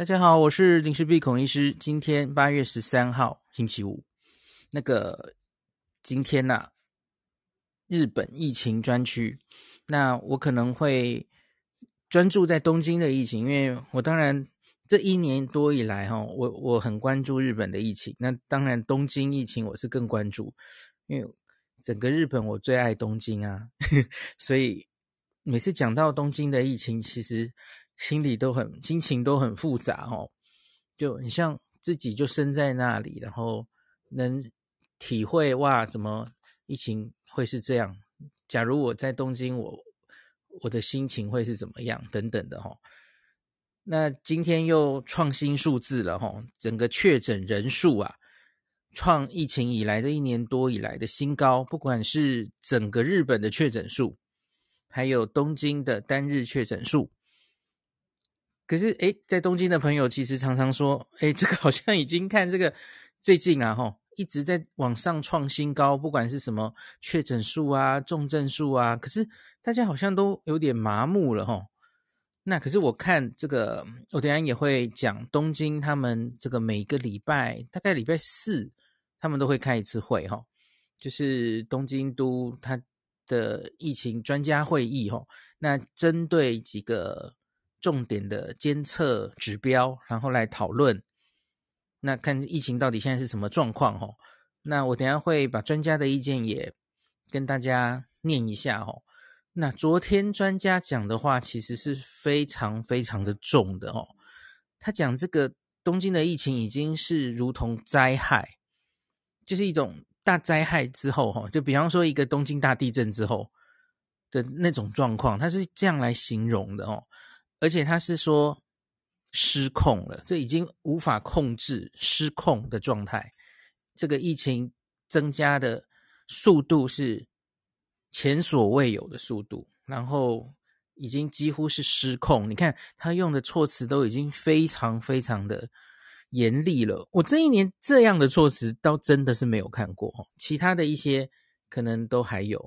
大家好，我是林氏璧孔医师。今天八月十三号，星期五。那个今天呐、日本疫情专区，那我可能会专注在东京的疫情，因为我当然这一年多以来哈，我我很关注日本的疫情。那当然东京疫情我是更关注，因为整个日本我最爱东京啊，所以每次讲到东京的疫情，其实。心里都很，心情都很复杂哦，就很像自己就生在那里，然后能体会哇，怎么疫情会是这样？假如我在东京，我我的心情会是怎么样？等等的哈。那今天又创新数字了哈，整个确诊人数啊，创疫情以来的一年多以来的新高，不管是整个日本的确诊数，还有东京的单日确诊数。可是，诶，在东京的朋友其实常常说，诶，这个好像已经看这个最近啊，吼，一直在往上创新高，不管是什么确诊数啊、重症数啊，可是大家好像都有点麻木了，吼。那可是我看这个，我等下也会讲东京他们这个每个礼拜，大概礼拜四他们都会开一次会，哈，就是东京都他的疫情专家会议，吼。那针对几个。重点的监测指标，然后来讨论。那看疫情到底现在是什么状况？吼，那我等下会把专家的意见也跟大家念一下。哦，那昨天专家讲的话其实是非常非常的重的。哦，他讲这个东京的疫情已经是如同灾害，就是一种大灾害之后，哈，就比方说一个东京大地震之后的那种状况，他是这样来形容的。哦。而且他是说失控了，这已经无法控制失控的状态。这个疫情增加的速度是前所未有的速度，然后已经几乎是失控。你看他用的措辞都已经非常非常的严厉了。我这一年这样的措辞倒真的是没有看过，其他的一些可能都还有。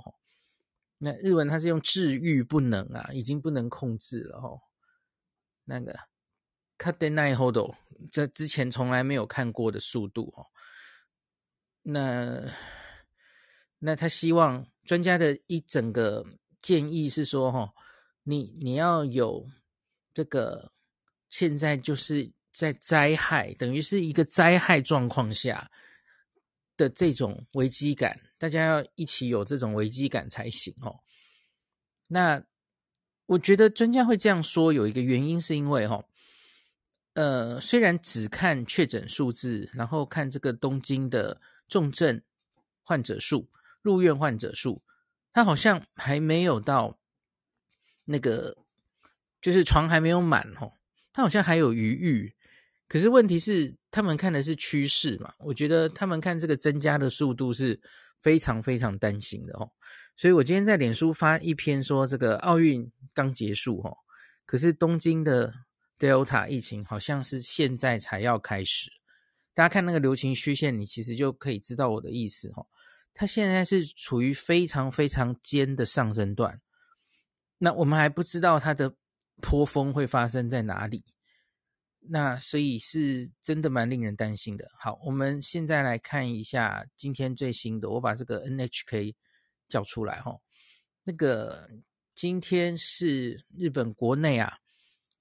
那日文他是用治愈不能啊，已经不能控制了哈。那个胜てないほど，这之前从来没有看过的速度哦。那那他希望专家的一整个建议是说，哈，你你要有这个现在就是在灾害，等于是一个灾害状况下的这种危机感，大家要一起有这种危机感才行哦。那。 我觉得专家会这样说，有一个原因是因为哈，呃，虽然只看确诊数字，然后看这个东京的重症患者数、入院患者数，它好像还没有到那个，就是床还没有满哈，它好像还有余裕。可是问题是，他们看的是趋势嘛？我觉得他们看这个增加的速度是非常非常担心的哦。所以我今天在脸书发一篇说，这个奥运刚结束齁，可是东京的 Delta 疫情好像是现在才要开始。大家看那个流行曲线，你其实就可以知道我的意思齁。它现在是处于非常非常尖的上升段，那我们还不知道它的波峰会发生在哪里。那所以是真的蛮令人担心的。好，我们现在来看一下今天最新的，我把这个 NHK。叫出来哈，那个今天是日本国内啊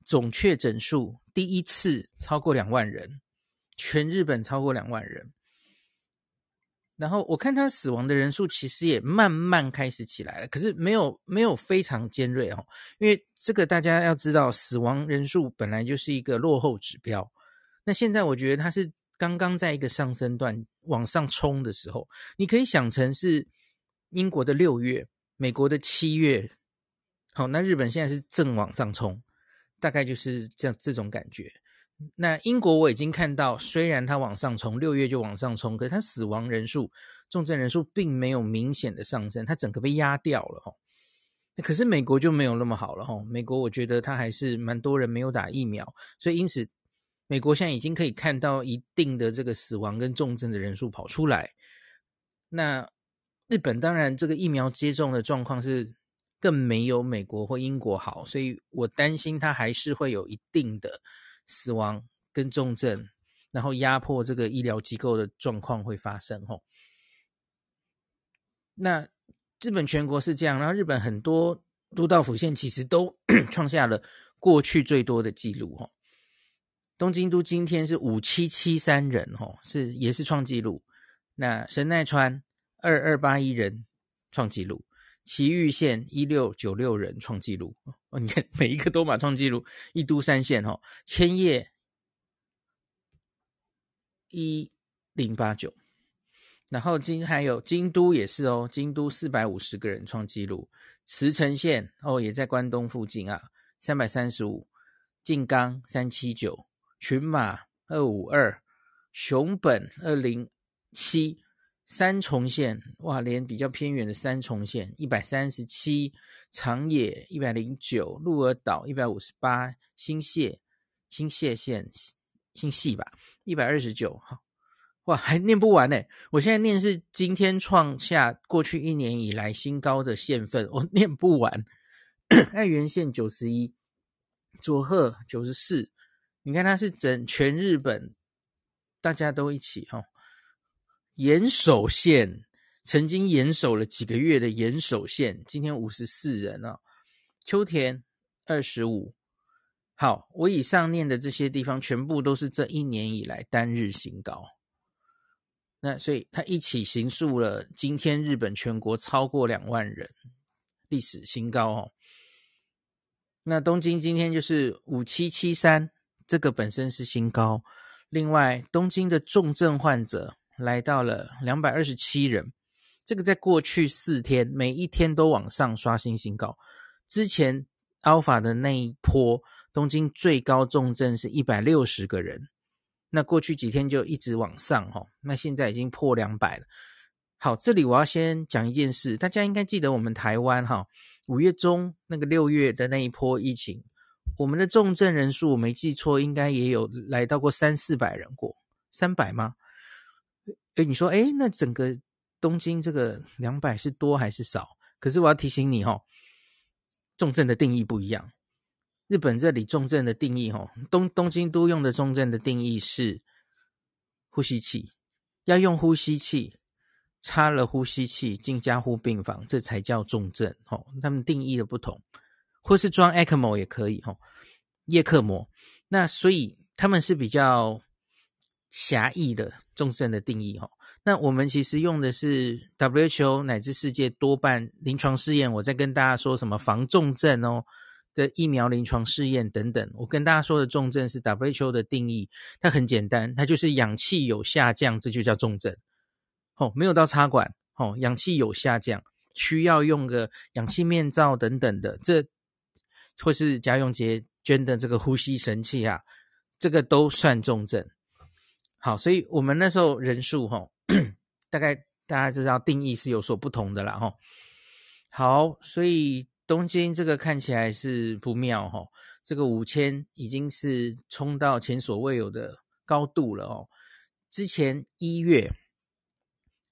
总确诊数第一次超过两万人，全日本超过两万人。然后我看他死亡的人数其实也慢慢开始起来了，可是没有没有非常尖锐哈，因为这个大家要知道，死亡人数本来就是一个落后指标。那现在我觉得它是刚刚在一个上升段往上冲的时候，你可以想成是。英国的六月，美国的七月，好，那日本现在是正往上冲，大概就是这样这种感觉。那英国我已经看到，虽然它往上冲，六月就往上冲，可是它死亡人数、重症人数并没有明显的上升，它整个被压掉了哈。可是美国就没有那么好了哈，美国我觉得它还是蛮多人没有打疫苗，所以因此美国现在已经可以看到一定的这个死亡跟重症的人数跑出来。那。日本当然，这个疫苗接种的状况是更没有美国或英国好，所以我担心它还是会有一定的死亡跟重症，然后压迫这个医疗机构的状况会发生吼。那日本全国是这样，然后日本很多都道府县其实都 创下了过去最多的记录吼。东京都今天是五七七三人吼，是也是创纪录。那神奈川二二八一人创纪录。埼玉县一六九六人创纪录哦，你看每一个都马创纪录。一都三县哦，千叶一零八九，然后京还有京都也是哦，京都四百五十个人创纪录。茨城县哦，也在关东附近啊，三百三十五。静冈三七九，群马二五二，熊本二零七。三重县哇，连比较偏远的三重县一百三十七，长野一百零九，鹿儿岛一百五十八，新潟新潟县新潟吧一百二十九，好哇，还念不完呢。我现在念是今天创下过去一年以来新高的县份，我 念不完。爱媛县九十一，佐贺九十四，你看它是整全日本大家都一起哈。岩手县曾经岩守了几个月的岩手县，今天五十四人啊。秋田二十五。好，我以上念的这些地方，全部都是这一年以来单日新高。那所以他一起形塑了今天日本全国超过两万人历史新高哦。那东京今天就是五七七三，这个本身是新高。另外，东京的重症患者。来到了两百二十七人，这个在过去四天每一天都往上刷新新高。之前 Alpha 的那一波，东京最高重症是一百六十个人，那过去几天就一直往上哈，那现在已经破两百了。好，这里我要先讲一件事，大家应该记得我们台湾哈，五月中那个六月的那一波疫情，我们的重症人数我没记错，应该也有来到过三四百人过，三百吗？哎，你说，哎，那整个东京这个两百是多还是少？可是我要提醒你哦，重症的定义不一样。日本这里重症的定义，哦，东东京都用的重症的定义是呼吸器，要用呼吸器，插了呼吸器进加护病房，这才叫重症。哦，他们定义的不同，或是装 ECMO 也可以，哦，叶克膜。那所以他们是比较。狭义的重症的定义，哦，那我们其实用的是 WHO 乃至世界多半临床试验。我在跟大家说什么防重症哦的疫苗临床试验等等。我跟大家说的重症是 WHO 的定义，它很简单，它就是氧气有下降，这就叫重症。哦，没有到插管，哦，氧气有下降，需要用个氧气面罩等等的，这或是家用洁捐的这个呼吸神器啊，这个都算重症。好，所以我们那时候人数哈，大概大家知道定义是有所不同的啦哈。好，所以东京这个看起来是不妙哈，这个五千已经是冲到前所未有的高度了哦。之前一月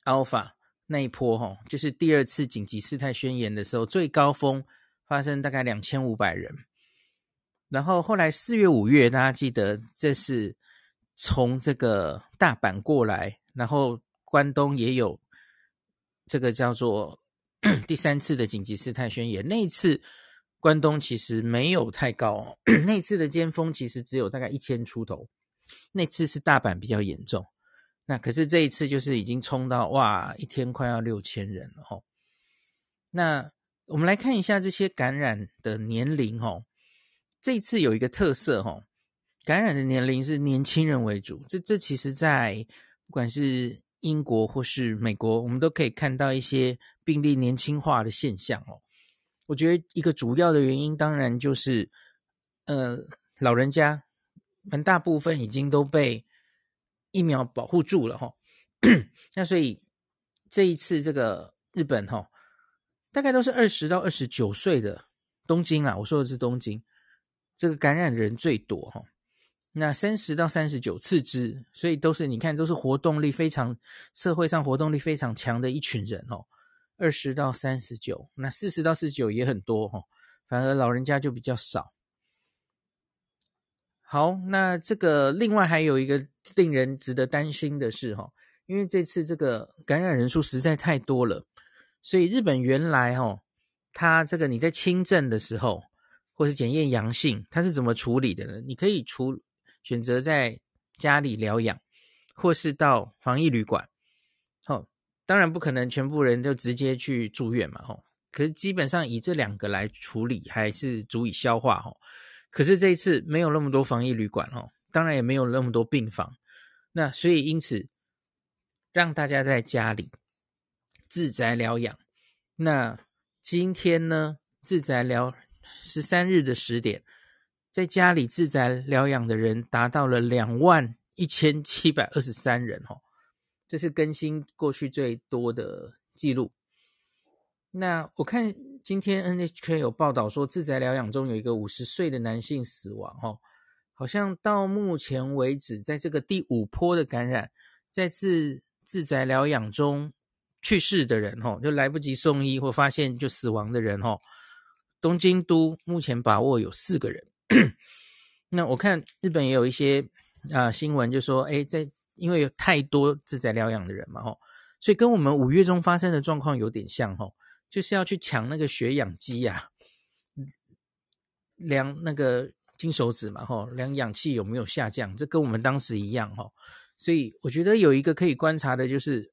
Alpha 那一波哈，就是第二次紧急事态宣言的时候，最高峰发生大概两千五百人，然后后来四月五月，大家记得这是。从这个大阪过来，然后关东也有这个叫做第三次的紧急事态宣言。那一次关东其实没有太高，那次的尖峰其实只有大概一千出头。那次是大阪比较严重，那可是这一次就是已经冲到哇，一天快要六千人了吼。那我们来看一下这些感染的年龄吼，这一次有一个特色吼。感染的年龄是年轻人为主，这这其实，在不管是英国或是美国，我们都可以看到一些病例年轻化的现象哦。我觉得一个主要的原因，当然就是，呃，老人家很大部分已经都被疫苗保护住了哈、哦。那所以这一次这个日本哈、哦，大概都是二十到二十九岁的东京啊，我说的是东京，这个感染的人最多哈、哦。那三十到三十九次之，所以都是你看，都是活动力非常，社会上活动力非常强的一群人哦。二十到三十九，那四十到四十九也很多哈，反而老人家就比较少。好，那这个另外还有一个令人值得担心的是哈，因为这次这个感染人数实在太多了，所以日本原来哈，它这个你在轻症的时候或是检验阳性，它是怎么处理的呢？你可以处选择在家里疗养，或是到防疫旅馆，好。当然不可能全部人就直接去住院嘛，吼。可是基本上以这两个来处理还是足以消化，吼。可是这一次没有那么多防疫旅馆，吼，当然也没有那么多病房，那所以因此让大家在家里自宅疗养。那今天呢，自宅疗十三日的十点，在家里自宅疗养的人达到了两万一千七百二十三人，哦。这是更新过去最多的记录。那我看今天 NHK 有报道说，自宅疗养中有一个五十岁的男性死亡，哦，好像到目前为止，在这个第五波的感染，在自自宅疗养中去世的人，哦，就来不及送医或发现就死亡的人，哦，东京都目前把握有四个人。那我看日本也有一些啊、新闻就说，哎，在因为有太多自在疗养的人嘛，吼，所以跟我们五月中发生的状况有点像，吼，就是要去抢那个血氧机呀，量那个金手指嘛，吼，量氧气有没有下降，这跟我们当时一样，吼，所以我觉得有一个可以观察的就是，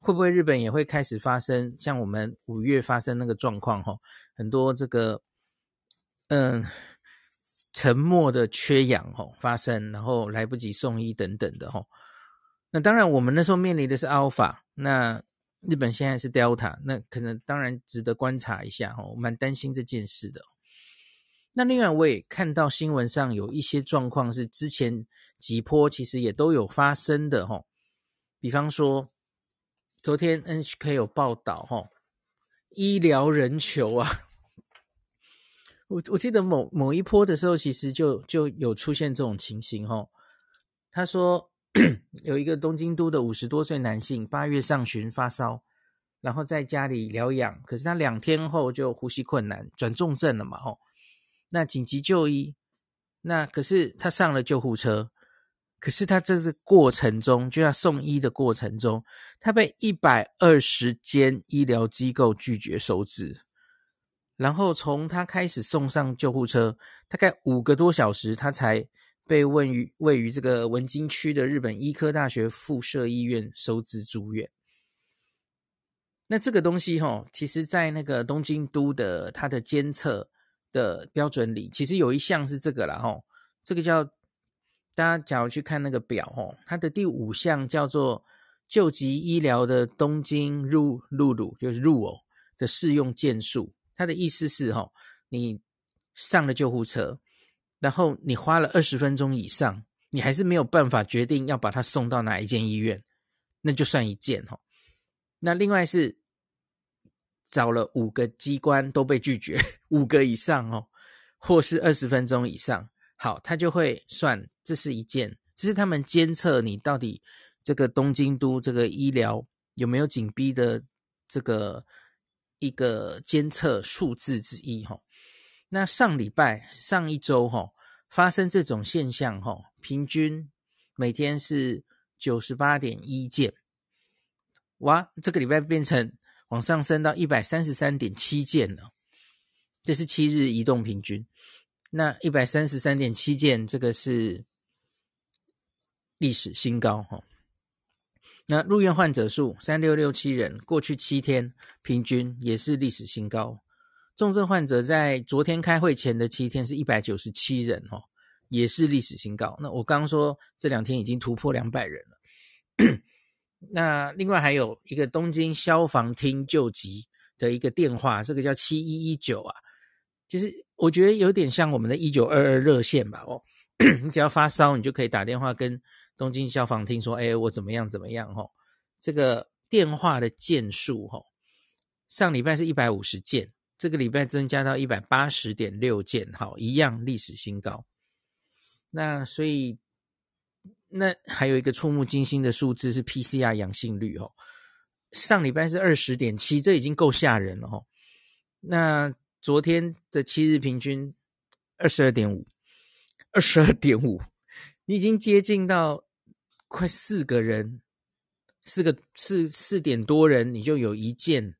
会不会日本也会开始发生像我们五月发生那个状况，吼，很多这个，嗯。沉默的缺氧吼发生，然后来不及送医等等的吼。那当然，我们那时候面临的是 Alpha，那日本现在是 Delta，那可能当然值得观察一下吼，我蛮担心这件事的。那另外我也看到新闻上有一些状况是之前几波其实也都有发生的吼，比方说昨天 NHK 有报道吼，医疗人球啊。我我记得某某一波的时候，其实就就有出现这种情形哈。他说有一个东京都的五十多岁男性，八月上旬发烧，然后在家里疗养，可是他两天后就呼吸困难，转重症了嘛吼。那紧急就医，那可是他上了救护车，可是他这个过程中就要送医的过程中，他被一百二十间医疗机构拒绝收治。然后从他开始送上救护车，大概五个多小时，他才被位于位于这个文京区的日本医科大学附设医院收治住院。那这个东西哈，其实在那个东京都的它的监测的标准里，其实有一项是这个啦哈，这个叫大家假如去看那个表哈，它的第五项叫做救急医疗的东京入入鲁就是入哦的适用件数。他的意思是，哈，你上了救护车，然后你花了二十分钟以上，你还是没有办法决定要把他送到哪一间医院，那就算一件，哈。那另外是找了五个机关都被拒绝，五个以上哦，或是二十分钟以上，好，他就会算这是一件，这是他们监测你到底这个东京都这个医疗有没有紧逼的这个。一个监测数字之一哈，那上礼拜上一周哈发生这种现象哈，平均每天是九十八点一件，哇，这个礼拜变成往上升到一百三十三点七件了，这是七日移动平均，那一百三十三点七件这个是历史新高哈。那入院患者数三六六七人，过去七天平均也是历史新高。重症患者在昨天开会前的七天是一百九十七人哦，也是历史新高。那我刚刚说这两天已经突破两百人了。那另外还有一个东京消防厅救急的一个电话，这个叫七一一九啊，其实我觉得有点像我们的一九二二热线吧哦，你只要发烧，你就可以打电话跟。东京消防厅说：“哎，我怎么样怎么样？哈，这个电话的件数，哈，上礼拜是一百五十件，这个礼拜增加到一百八十点六件，好，一样历史新高。那所以，那还有一个触目惊心的数字是 PCR 阳性率，哦，上礼拜是二十点七，这已经够吓人了哦。那昨天的七日平均二十二点五，二十二点五，你已经接近到快四个人，四个四四点多人，你就有一件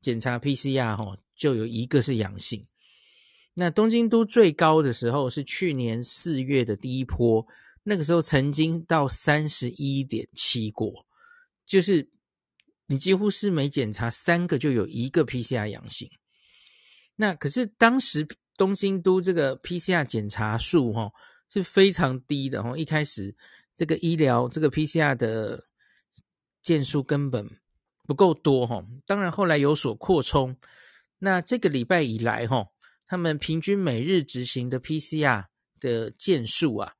检查 PCR 哦，就有一个是阳性。那东京都最高的时候是去年四月的第一波，那个时候曾经到三十一点七过，就是你几乎是每检查三个就有一个 PCR 阳性。那可是当时东京都这个 PCR 检查数哈是非常低的哈，一开始这个医疗这个 PCR 的件数根本不够多哈，当然后来有所扩充。那这个礼拜以来哈。他们平均每日执行的 PCR 的件数啊，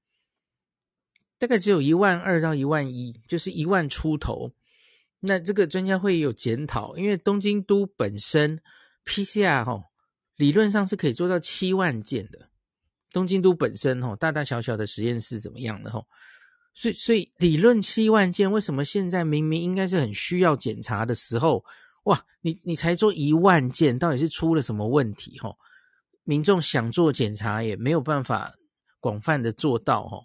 大概只有一万二到一万一，就是一万出头。那这个专家会有检讨，因为东京都本身 PCR 哈，理论上是可以做到七万件的。东京都本身哈，大大小小的实验室怎么样的哈，所以所以理论七万件，为什么现在明明应该是很需要检查的时候，哇，你你才做一万件，到底是出了什么问题哈？民众想做检查也没有办法广泛的做到哈，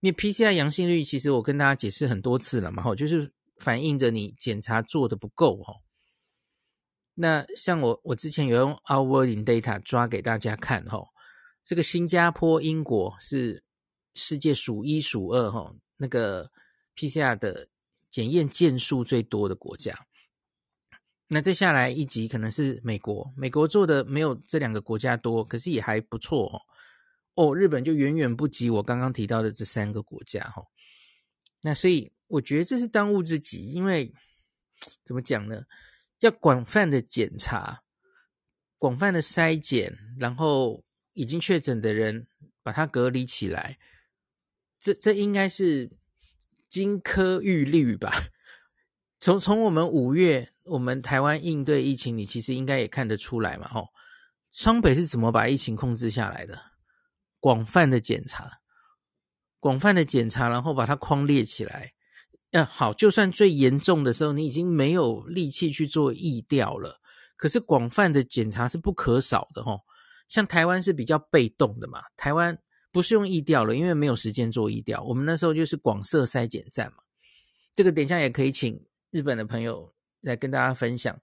你 PCR 阳性率其实我跟大家解释很多次了嘛，哈，就是反映着你检查做的不够哈。那像我我之前有用 Our World in Data 抓给大家看哈，这个新加坡、英国是世界数一数二哈，那个 PCR 的检验件数最多的国家。那再下来一级可能是美国，美国做的没有这两个国家多，可是也还不错哦。哦，日本就远远不及我刚刚提到的这三个国家哈。那所以我觉得这是当务之急，因为怎么讲呢？要广泛的检查，广泛的筛检，然后已经确诊的人把他隔离起来，这这应该是金科玉律吧。从从我们五月，我们台湾应对疫情，你其实应该也看得出来嘛，吼，双北是怎么把疫情控制下来的？广泛的检查，广泛的检查，然后把它框列起来。嗯，好，就算最严重的时候，你已经没有力气去做疫调了，可是广泛的检查是不可少的，吼。像台湾是比较被动的嘛，台湾不是用疫调了，因为没有时间做疫调。我们那时候就是广设筛检站嘛，这个等一下也可以请。日本的朋友来跟大家分享，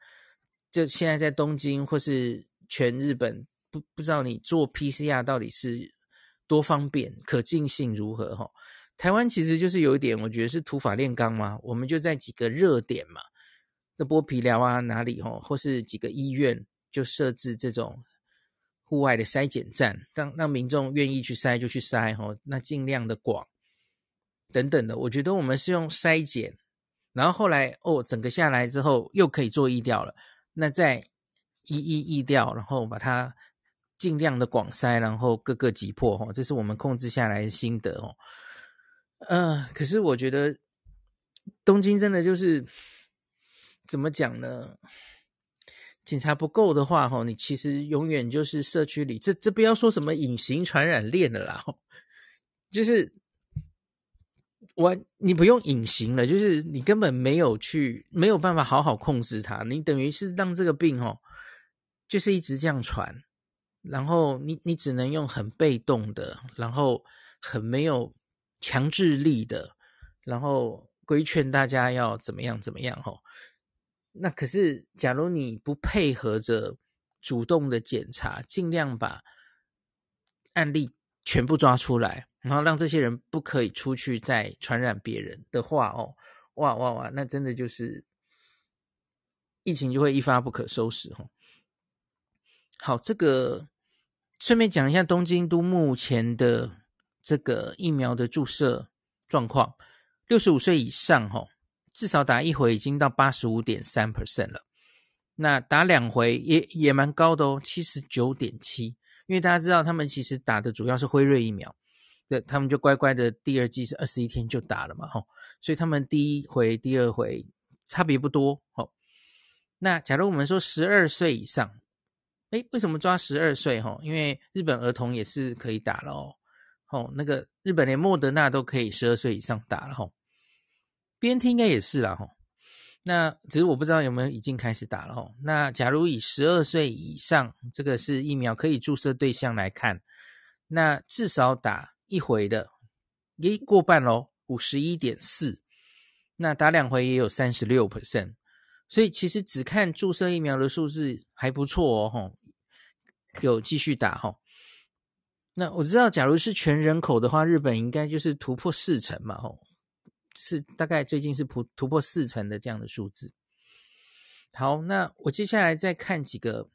就现在在东京或是全日本，不不知道你做 PCR 到底是多方便，可近性如何哈？台湾其实就是有一点，我觉得是土法炼钢嘛，我们就在几个热点嘛，那剥皮寮啊哪里哈，或是几个医院就设置这种户外的筛检站，让让民众愿意去筛就去筛哈，那尽量的广等等的，我觉得我们是用筛检。然后后来哦，整个下来之后又可以做疫调了，那再一一疫调，然后把它尽量的广筛，然后各个击破哈，这是我们控制下来的心得哦。呃，可是我觉得东京真的就是怎么讲呢？检查不够的话，哈，你其实永远就是社区里，这这不要说什么隐形传染链的啦，就是。我你不用隐形了，就是你根本没有去，没有办法好好控制它，你等于是让这个病哦，就是一直这样传，然后你你只能用很被动的，然后很没有强制力的，然后规劝大家要怎么样怎么样哦。那可是假如你不配合着主动的检查，尽量把案例全部抓出来。然后让这些人不可以出去再传染别人的话哦，哇哇哇，那真的就是疫情就会一发不可收拾哦。好，这个顺便讲一下东京都目前的这个疫苗的注射状况，六十五岁以上哈，至少打一回已经到八十五点三 percent 了，那打两回也也蛮高的哦，七十九点七，因为大家知道他们其实打的主要是辉瑞疫苗。对，他们就乖乖的，第二剂是二十一天就打了嘛，吼，所以他们第一回、第二回差别不多，吼。那假如我们说十二岁以上，诶，为什么抓十二岁？吼，因为日本儿童也是可以打了哦，吼，那个日本连莫德纳都可以十二岁以上打了，吼，BNT 应该也是啦，吼。那只是我不知道有没有已经开始打了哦。那假如以十二岁以上，这个是疫苗可以注射对象来看，那至少打一回的，一过半喽，五十一点四。那打两回也有三十六 percent，所以其实只看注射疫苗的数字还不错哦，吼，有继续打吼。那我知道，假如是全人口的话，日本应该就是突破四成嘛，吼。是大概最近是突突破四成的这样的数字。好，那我接下来再看几个，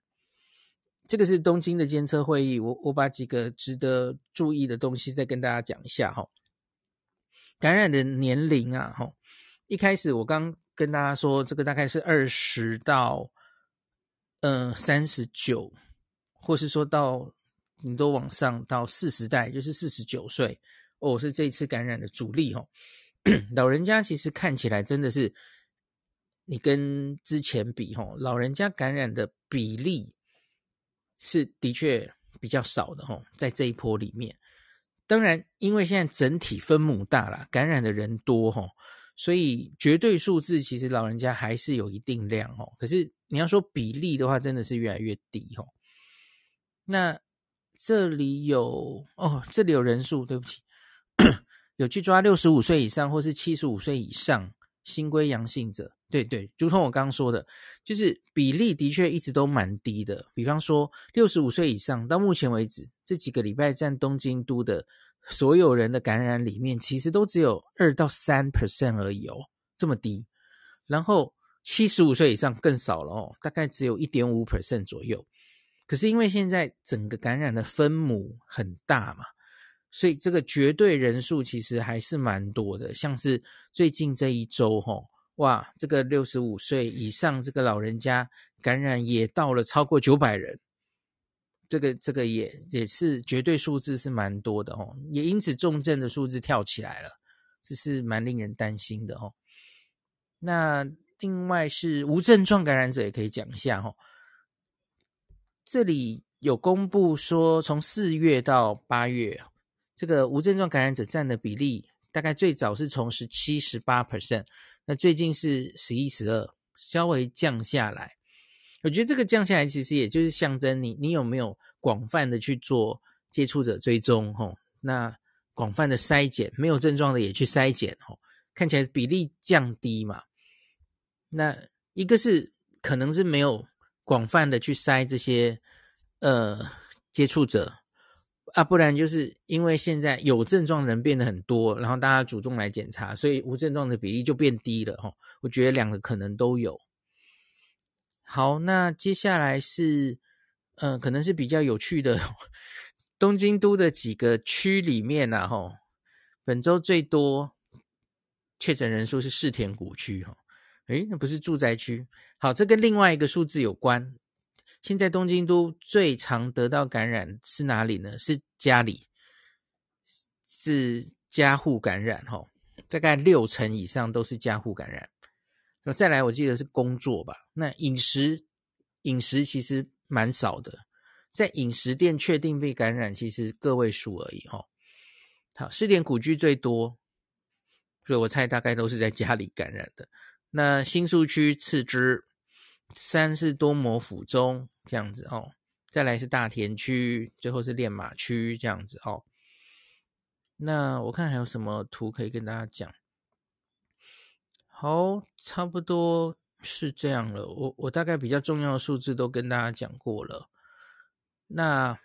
这个是东京的监测会议，我我把几个值得注意的东西再跟大家讲一下哈。感染的年龄啊，哈，一开始我刚跟大家说，这个大概是二十到嗯三十九，或是说到你都往上到四十代，就是四十九岁哦，是这一次感染的主力哈。老人家其实看起来真的是，你跟之前比吼，老人家感染的比例是的确比较少的吼，在这一波里面，当然因为现在整体分母大了，感染的人多吼，所以绝对数字其实老人家还是有一定量哦，可是你要说比例的话，真的是越来越低吼。那这里有哦，这里有人数，对不起。有去抓六十五岁以上或是七十五岁以上新规阳性者，对对，如同我刚刚说的，就是比例的确一直都蛮低的。比方说六十五岁以上，到目前为止这几个礼拜占东京都的所有人的感染里面，其实都只有二到三 percent 而已哦，这么低。然后七十五岁以上更少了哦，大概只有一点五 percent 左右。可是因为现在整个感染的分母很大嘛。所以这个绝对人数其实还是蛮多的，像是最近这一周吼，哇，这个六十五岁以上这个老人家感染也到了超过九百人，这个这个也也是绝对数字是蛮多的吼，也因此重症的数字跳起来了，这是蛮令人担心的吼。那另外是无症状感染者也可以讲一下吼，这里有公布说从四月到八月。这个无症状感染者占的比例，大概最早是从十七、十八 percent，那最近是十一、十二，稍微降下来。我觉得这个降下来，其实也就是象征你你有没有广泛的去做接触者追踪，吼，那广泛的筛检，没有症状的也去筛检，吼，看起来比例降低嘛。那一个是可能是没有广泛的去筛这些呃接触者。啊，不然就是因为现在有症状人变得很多，然后大家主动来检查，所以无症状的比例就变低了哈。我觉得两个可能都有。好，那接下来是，嗯、可能是比较有趣的，东京都的几个区里面呐，哈，本周最多确诊人数是世田谷区哈，诶，那不是住宅区。好，这跟另外一个数字有关。现在东京都最常得到感染是哪里呢？是家里，是家户感染哈，大概六成以上都是家户感染。那再来，我记得是工作吧。那饮食，饮食其实蛮少的，在饮食店确定被感染，其实个位数而已哈。好，世田谷区最多，所以我猜大概都是在家里感染的。那新宿区次之。三是多摩府中这样子哦，再来是大田区，最后是练马区这样子哦。那我看还有什么图可以跟大家讲？好，差不多是这样了。我我大概比较重要的数字都跟大家讲过了。那，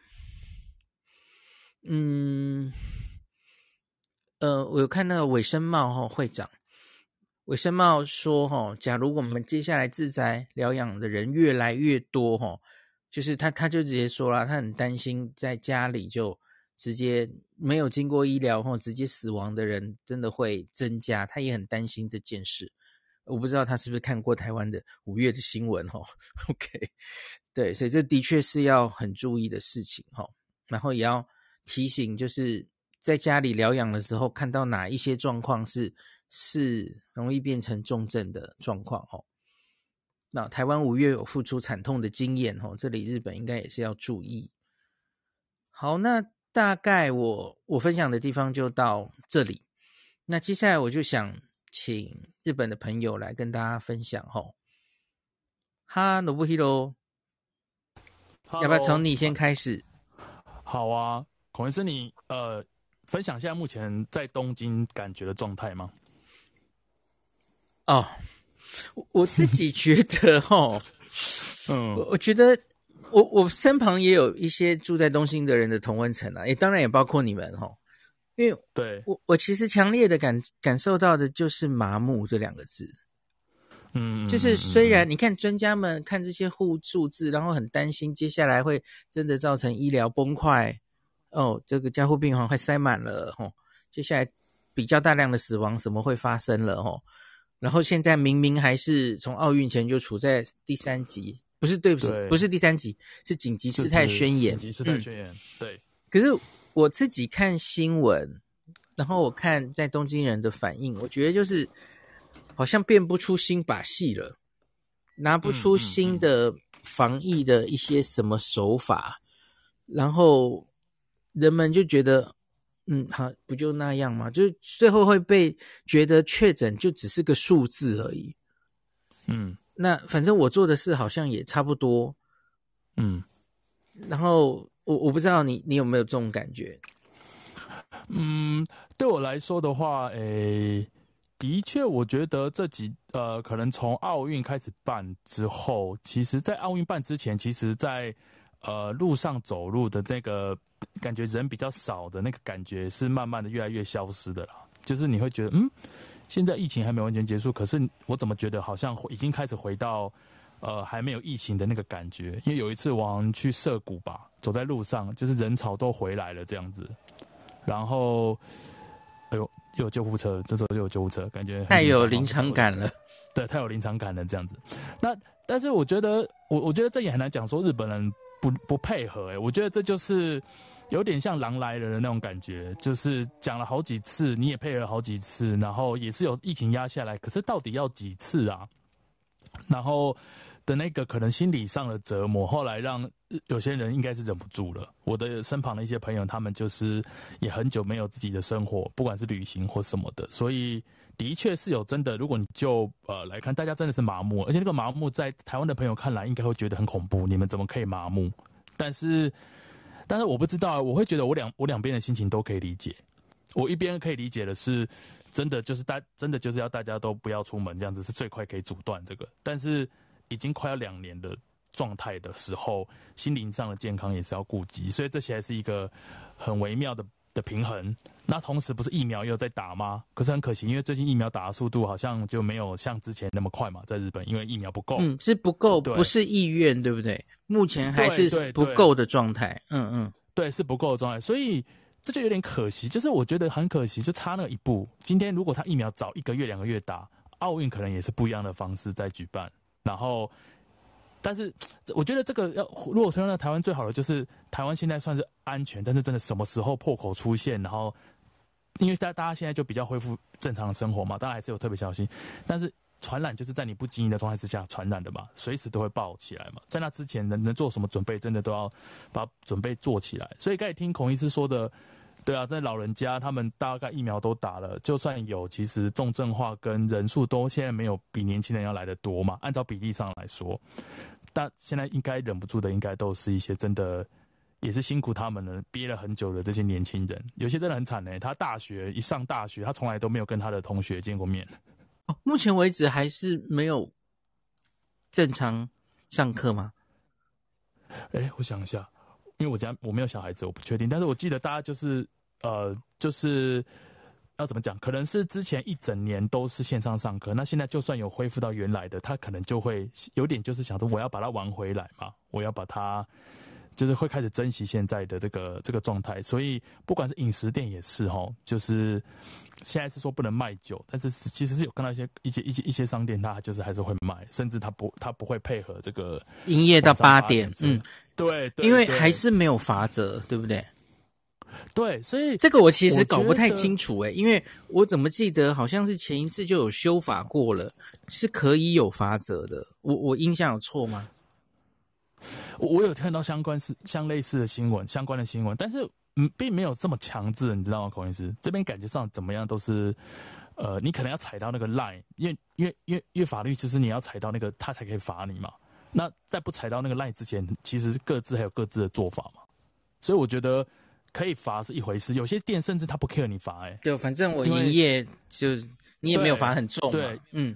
嗯，呃，我有看那个尾生茂哈会长。韦生茂说：“哈，假如我们接下来自宅疗养的人越来越多，哈，就是他他就直接说了，他很担心在家里就直接没有经过医疗或直接死亡的人真的会增加，他也很担心这件事。我不知道他是不是看过台湾的五月的新闻，哈，OK，对，所以这的确是要很注意的事情，哈，然后也要提醒，就是在家里疗养的时候，看到哪一些状况是。”是容易变成重症的状况哦。那台湾五月有付出惨痛的经验哦，这里日本应该也是要注意。好，那大概我我分享的地方就到这里。那接下来我就想请日本的朋友来跟大家分享哦。哈，罗布希罗，要不要从你先开始？好啊，孔医师，你呃，分享一下目前在东京感觉的状态吗？哦，我自己觉得 哦，嗯，我我觉得我我身旁也有一些住在东兴的人的同温层啊，也当然也包括你们哦。因为对。我，我其实强烈的感感受到的就是麻木这两个字，嗯，就是虽然你看专家们看这些户数字，然后很担心接下来会真的造成医疗崩溃，哦，这个加护病房快塞满了，吼，接下来比较大量的死亡什么会发生了，吼，然后现在明明还是从奥运前就处在第三级，不是对不起，不是第三级，是紧急事态宣言，紧急事态宣言，对，可是。我自己看新闻，然后我看在东京人的反应，我觉得就是好像变不出新把戏了，拿不出新的防疫的一些什么手法，然后人们就觉得，嗯，好，不就那样吗？就最后会被觉得确诊就只是个数字而已。嗯，那反正我做的事好像也差不多。嗯，然后。我我不知道你你有没有这种感觉？嗯，对我来说的话，诶、欸，的确，我觉得这几呃，可能从奥运开始办之后，其实，在奥运办之前，其实在呃路上走路的那个感觉人比较少的那个感觉，是慢慢的越来越消失的了。就是你会觉得，嗯，现在疫情还没完全结束，可是我怎么觉得好像已经开始回到。呃，还没有疫情的那个感觉，因为有一次我去涩谷吧，走在路上，就是人潮都回来了这样子，然后，哎呦，又有救护车，这时候又有救护车，感觉太有 临场感了，对，太有临场感了这样子。那但是我觉得，我我觉得这也很难讲说日本人不不配合，哎，我觉得这就是有点像狼来了的那种感觉，就是讲了好几次，你也配合好几次，然后也是有疫情压下来，可是到底要几次啊？然后。的那个可能心理上的折磨，后来让有些人应该是忍不住了。我的身旁的一些朋友，他们就是也很久没有自己的生活，不管是旅行或什么的，所以的确是有真的。如果你就呃来看，大家真的是麻木，而且那个麻木在台湾的朋友看来，应该会觉得很恐怖。你们怎么可以麻木？但是，但是我不知道，我会觉得我两我两边的心情都可以理解。我一边可以理解的是，真的就是大真的就是要大家都不要出门，这样子是最快可以阻断这个。但是。已经快要两年的状态的时候，心灵上的健康也是要顾及，所以这些还是一个很微妙的的平衡。那同时不是疫苗又在打吗？可是很可惜，因为最近疫苗打的速度好像就没有像之前那么快嘛，在日本，因为疫苗不够，嗯，是不够，不是意愿，对不对？目前还是不够的状态，嗯嗯，对，是不够的状态，所以这就有点可惜，就是我觉得很可惜，就差那一步。今天如果他疫苗早一个月、两个月打，奥运可能也是不一样的方式在举办。然后，但是我觉得这个要如果推到台湾最好的就是台湾现在算是安全，但是真的什么时候破口出现，然后因为大大家现在就比较恢复正常的生活嘛，当然还是有特别小心。但是传染就是在你不经意的状态之下传染的嘛，随时都会爆起来嘛。在那之前能能做什么准备，真的都要把准备做起来。所以刚才听孔医师说的。对啊，在老人家他们大概疫苗都打了，就算有，其实重症化跟人数都现在没有比年轻人要来的多嘛。按照比例上来说，但现在应该忍不住的，应该都是一些真的也是辛苦他们了，憋了很久的这些年轻人。有些真的很惨呢，他大学一上大学，他从来都没有跟他的同学见过面。哦，目前为止还是没有正常上课吗？哎，我想一下。因为我家我没有小孩子，我不确定。但是我记得大家就是呃，就是要怎么讲？可能是之前一整年都是线上上课，那现在就算有恢复到原来的，他可能就会有点就是想说，我要把它玩回来嘛，我要把它就是会开始珍惜现在的这个这个状态。所以不管是饮食店也是哦，就是现在是说不能卖酒，但是其实是有看到一些一些一些一些商店，他就是还是会卖，甚至他不他不会配合这个营业到八点，嗯。对，对，因为还是没有罚则，对不对？对，所以这个我其实搞不太清楚诶，因为我怎么记得好像是前一次就有修法过了，是可以有罚则的。我我印象有错吗？我我有看到相关是相类似的新闻，相关的新闻，但是嗯，并没有这么强制，你知道吗？孔医师这边感觉上怎么样都是呃，你可能要踩到那个 line，因为因为因为因为法律其实你要踩到那个，他才可以罚你嘛。那在不踩到那个 line 之前，其实各自还有各自的做法嘛。所以我觉得可以罚是一回事，有些店甚至他不 care 你罚，哎，对，反正我营业就你也没有罚很重嘛，对，嗯，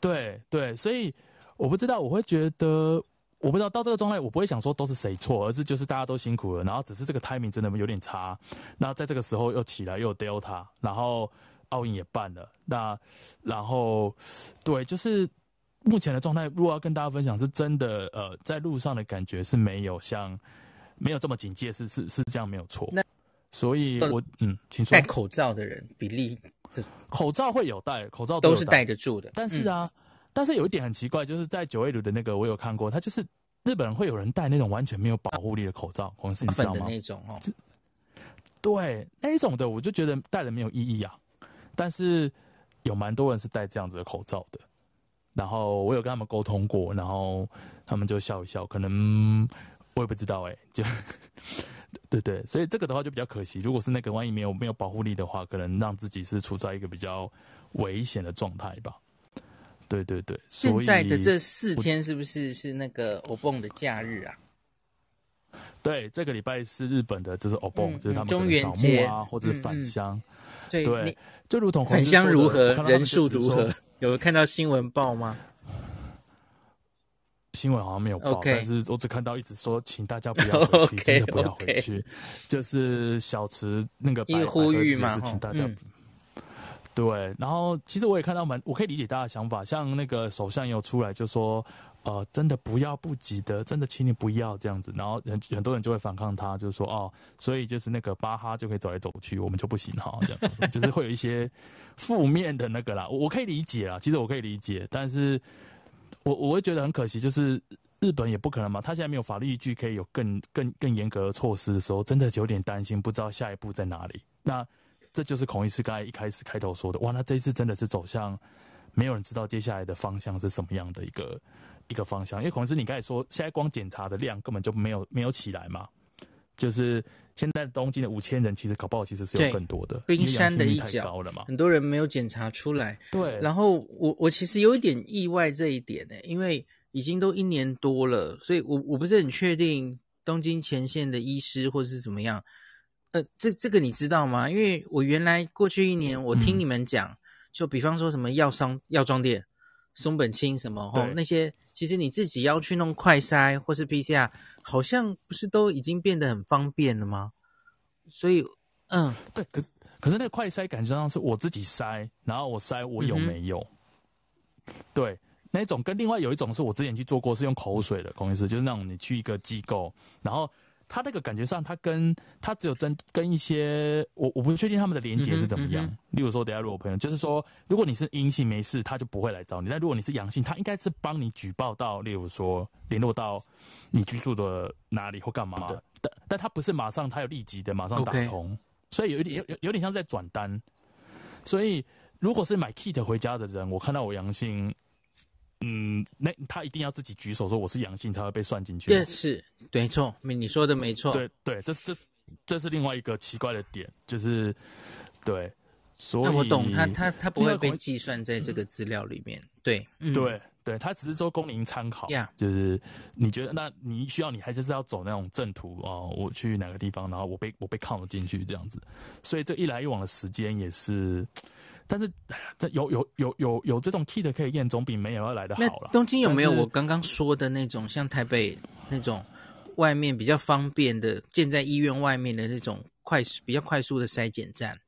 对对，所以我不知道，我会觉得。我不知道到这个状态，我不会想说都是谁错，而是就是大家都辛苦了，然后只是这个 timing 真的有点差。那在这个时候又起来又有 Delta，然后奥运也办了，那然后对，就是目前的状态，如果要跟大家分享，是真的呃，在路上的感觉是没有像没有这么警戒，是是是这样没有错。那所以我嗯，请说。戴口罩的人比例，这口罩会有戴，口罩都，都是戴得住的，但是啊。嗯但是有一点很奇怪，就是在九卫路的那个，我有看过，他就是日本人会有人戴那种完全没有保护力的口罩，可能是你知道吗？那种哦，对，那一种的我就觉得戴了没有意义啊。但是有蛮多人是戴这样子的口罩的，然后我有跟他们沟通过，然后他们就笑一笑，可能我也不知道哎、欸，就对对，所以这个的话就比较可惜。如果是那个万一没有没有保护力的话，可能让自己是处在一个比较危险的状态吧。对对对，现在的这四天是不是是那个欧蹦的假日啊？对，这个礼拜是日本的，就是欧蹦，嗯、就是他们中元节啊，或者是返乡。对，对就如同返乡如何，人数如何？有看到新闻报吗？新闻好像没有报.但是我只看到一直说，请大家不要回去 真的不要回去。就是小池那个白呼吁嘛，请大家。嗯对，然后其实我也看到蛮，我可以理解大家的想法，像那个首相也有出来就说，呃，真的不要不急的，真的请你不要这样子，然后很很多人就会反抗他，就是说哦，所以就是那个巴哈就可以走来走去，我们就不行哈，这样子，就是会有一些负面的那个啦，我可以理解啦，其实我可以理解，但是我我会觉得很可惜，就是日本也不可能嘛，他现在没有法律依据可以有更更更严格的措施的时候，真的有点担心，不知道下一步在哪里。那。这就是孔医师刚才一开始开头说的，哇，那这一次真的是走向没有人知道接下来的方向是什么样的一个一个方向。因为孔医师你刚才说，现在光检查的量根本就没有没有起来嘛，就是现在东京的五千人，其实搞不好其实是有更多的，冰山的一角了嘛，很多人没有检查出来。对，然后我我其实有一点意外这一点呢，因为已经都一年多了，所以我我不是很确定东京前线的医师或者是怎么样。呃，这这个你知道吗？因为我原来过去一年，我听你们讲，嗯、就比方说什么药商、药妆店、松本清什么哦，那些，其实你自己要去弄快筛或是 PCR，好像不是都已经变得很方便了吗？所以，嗯，对，可是可是那个快筛感觉上是我自己筛，然后我筛我有没有？嗯、对，那种跟另外有一种是我之前去做过，是用口水的，孔医师，就是那种你去一个机构，然后。他那个感觉上，他跟他只有针跟一些我我不确定他们的连接是怎么样。嗯嗯、例如说，等下如果朋友就是说，如果你是阴性没事，他就不会来找你；但如果你是阳性，他应该是帮你举报到，例如说联络到你居住的哪里或干嘛的。但但他不是马上，他有立即的马上打通.所以有一点有有有点像在转单。所以如果是买 kit 回家的人，我看到我阳性。嗯，那他一定要自己举手说我是阳性才会被算进去。对，是，没错，你说的没错。对对，这是这这是另外一个奇怪的点，就是对，所以我懂他他他不会被计算在这个资料里面。对、嗯、对对，他只是说供您参考。Yeah. 就是你觉得那你需要你还是是要走那种正途哦，我去哪个地方，然后我被我被 count 进去这样子，所以这一来一往的时间也是。但是，这有有有有有这种 kit 可以验，总比没有要来的好了。东京有没有我刚刚说的那种，像台北那种外面比较方便的，建在医院外面的那种快速比较快速的筛检站？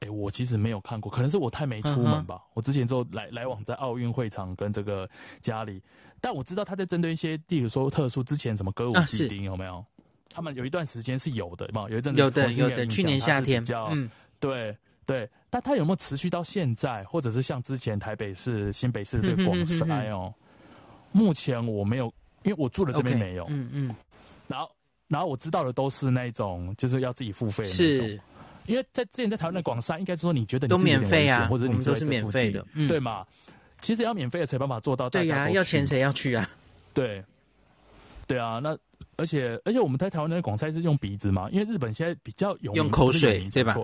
哎、欸，我其实没有看过，可能是我太没出门吧。嗯、我之前就来来往在奥运会场跟这个家里，但我知道他在针对一些，例如说特殊之前什么歌舞伎町有没有？他们有一段时间是有的，有一阵子有的有的，去年夏天嗯。对对，但它有没有持续到现在，或者是像之前台北市、新北市这个广筛哦？目前我没有，因为我住的这边没有。嗯、okay, 嗯。然后，然后我知道的都是那种，就是要自己付费的那种。是。因为在之前在台湾的广筛，应该说你觉得你都免费啊，或者你都是免费的，嗯、对吗？其实要免费的才办法做到。对呀、啊，要钱谁要去啊？对。对啊，那而且而且我们在台湾的广筛是用鼻子嘛？因为日本现在比较有用口水，对吧？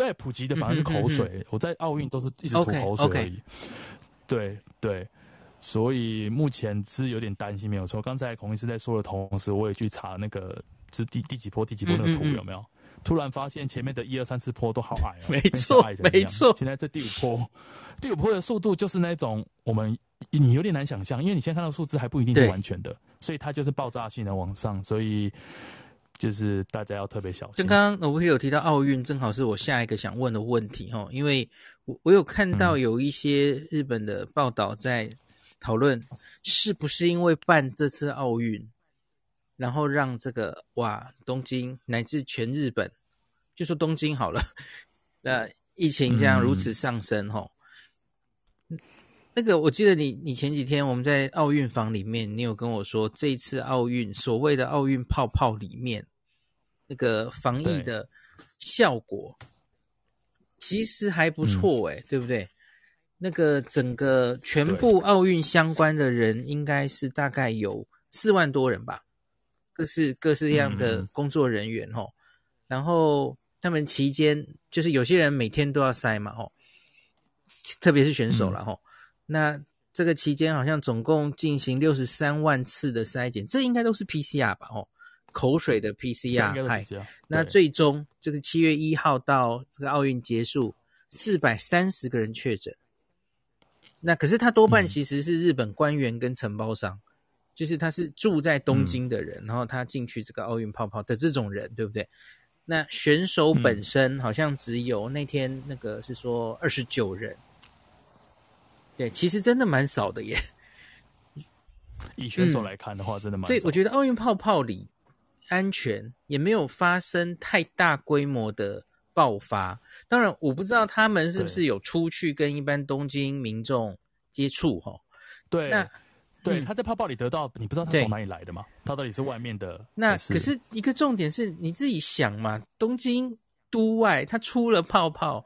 对，普及的反而是口水。我在奥运都是一直吐口水而已。Okay, okay. 对对，所以目前是有点担心，没有错。刚才孔医师在说的同时，我也去查那个是第第几波、第几波那个图有没有？嗯嗯嗯突然发现前面的一二三四波都好矮哦，没错，没错。现在这第五波，第五波的速度就是那种我们你有点难想象，因为你现在看到数字还不一定是完全的，所以它就是爆炸性的往上，所以。就是大家要特别小心。刚刚我有提到奥运，正好是我下一个想问的问题哈，因为我我有看到有一些日本的报道在讨论，是不是因为办这次奥运，然后让这个哇东京乃至全日本，就说东京好了，那疫情这样如此上升哈。嗯、那个我记得你你前几天我们在奥运房里面，你有跟我说这一次奥运所谓的奥运泡泡里面。那个防疫的效果其实还不错诶、欸、对，对不对？那个整个全部奥运相关的人应该是大概有四万多人吧，各式各式样的工作人员吼。然后他们期间就是有些人每天都要筛嘛哦，特别是选手了吼。那这个期间好像总共进行六十三万次的筛检，这应该都是 PCR 吧哦。口水的 PCR，嗨，那最终这个七月一号到这个奥运结束，四百三十个人确诊。那可是他多半其实是日本官员跟承包商，嗯、就是他是住在东京的人，嗯、然后他进去这个奥运泡泡的这种人，对不对？那选手本身好像只有那天那个是说二十九人，对，其实真的蛮少的耶。以选手来看的话，真的蛮少。所以我觉得奥运泡泡里。安全也没有发生太大规模的爆发。当然，我不知道他们是不是有出去跟一般东京民众接触哈。对，那对他在泡泡里得到，你不知道他从哪里来的吗？他到底是外面的？那可是一个重点是你自己想嘛，东京都外他出了泡泡，